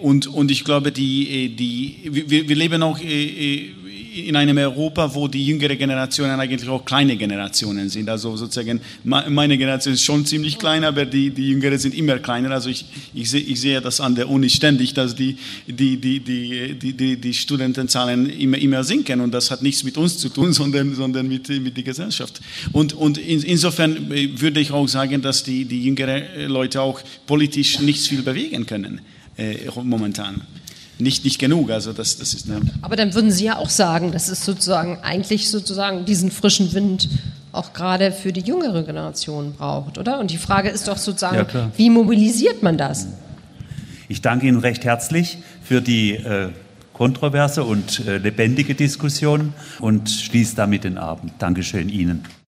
Und, und ich glaube, die, die, wir, wir leben auch in einem Europa, wo die jüngere Generationen eigentlich auch kleine Generationen sind. Also sozusagen, meine Generation ist schon ziemlich klein, aber die, die Jüngere sind immer kleiner. Also ich, ich, sehe, ich sehe das an der Uni ständig, dass die, die, die, die, die, die, die Studentenzahlen immer, immer sinken. Und das hat nichts mit uns zu tun, sondern, sondern mit, mit der Gesellschaft. Und, und in, insofern würde ich auch sagen, dass die, die jüngeren Leute auch politisch nichts viel bewegen können äh, momentan nicht, nicht genug. Also das, das ist Aber dann würden Sie ja auch sagen, dass es sozusagen eigentlich sozusagen diesen frischen Wind auch gerade für die jüngere Generation braucht, oder? Und die Frage ist doch sozusagen, ja, wie mobilisiert man das? Ich danke Ihnen recht herzlich für die äh, kontroverse und äh, lebendige Diskussion und schließe damit den Abend. Dankeschön Ihnen.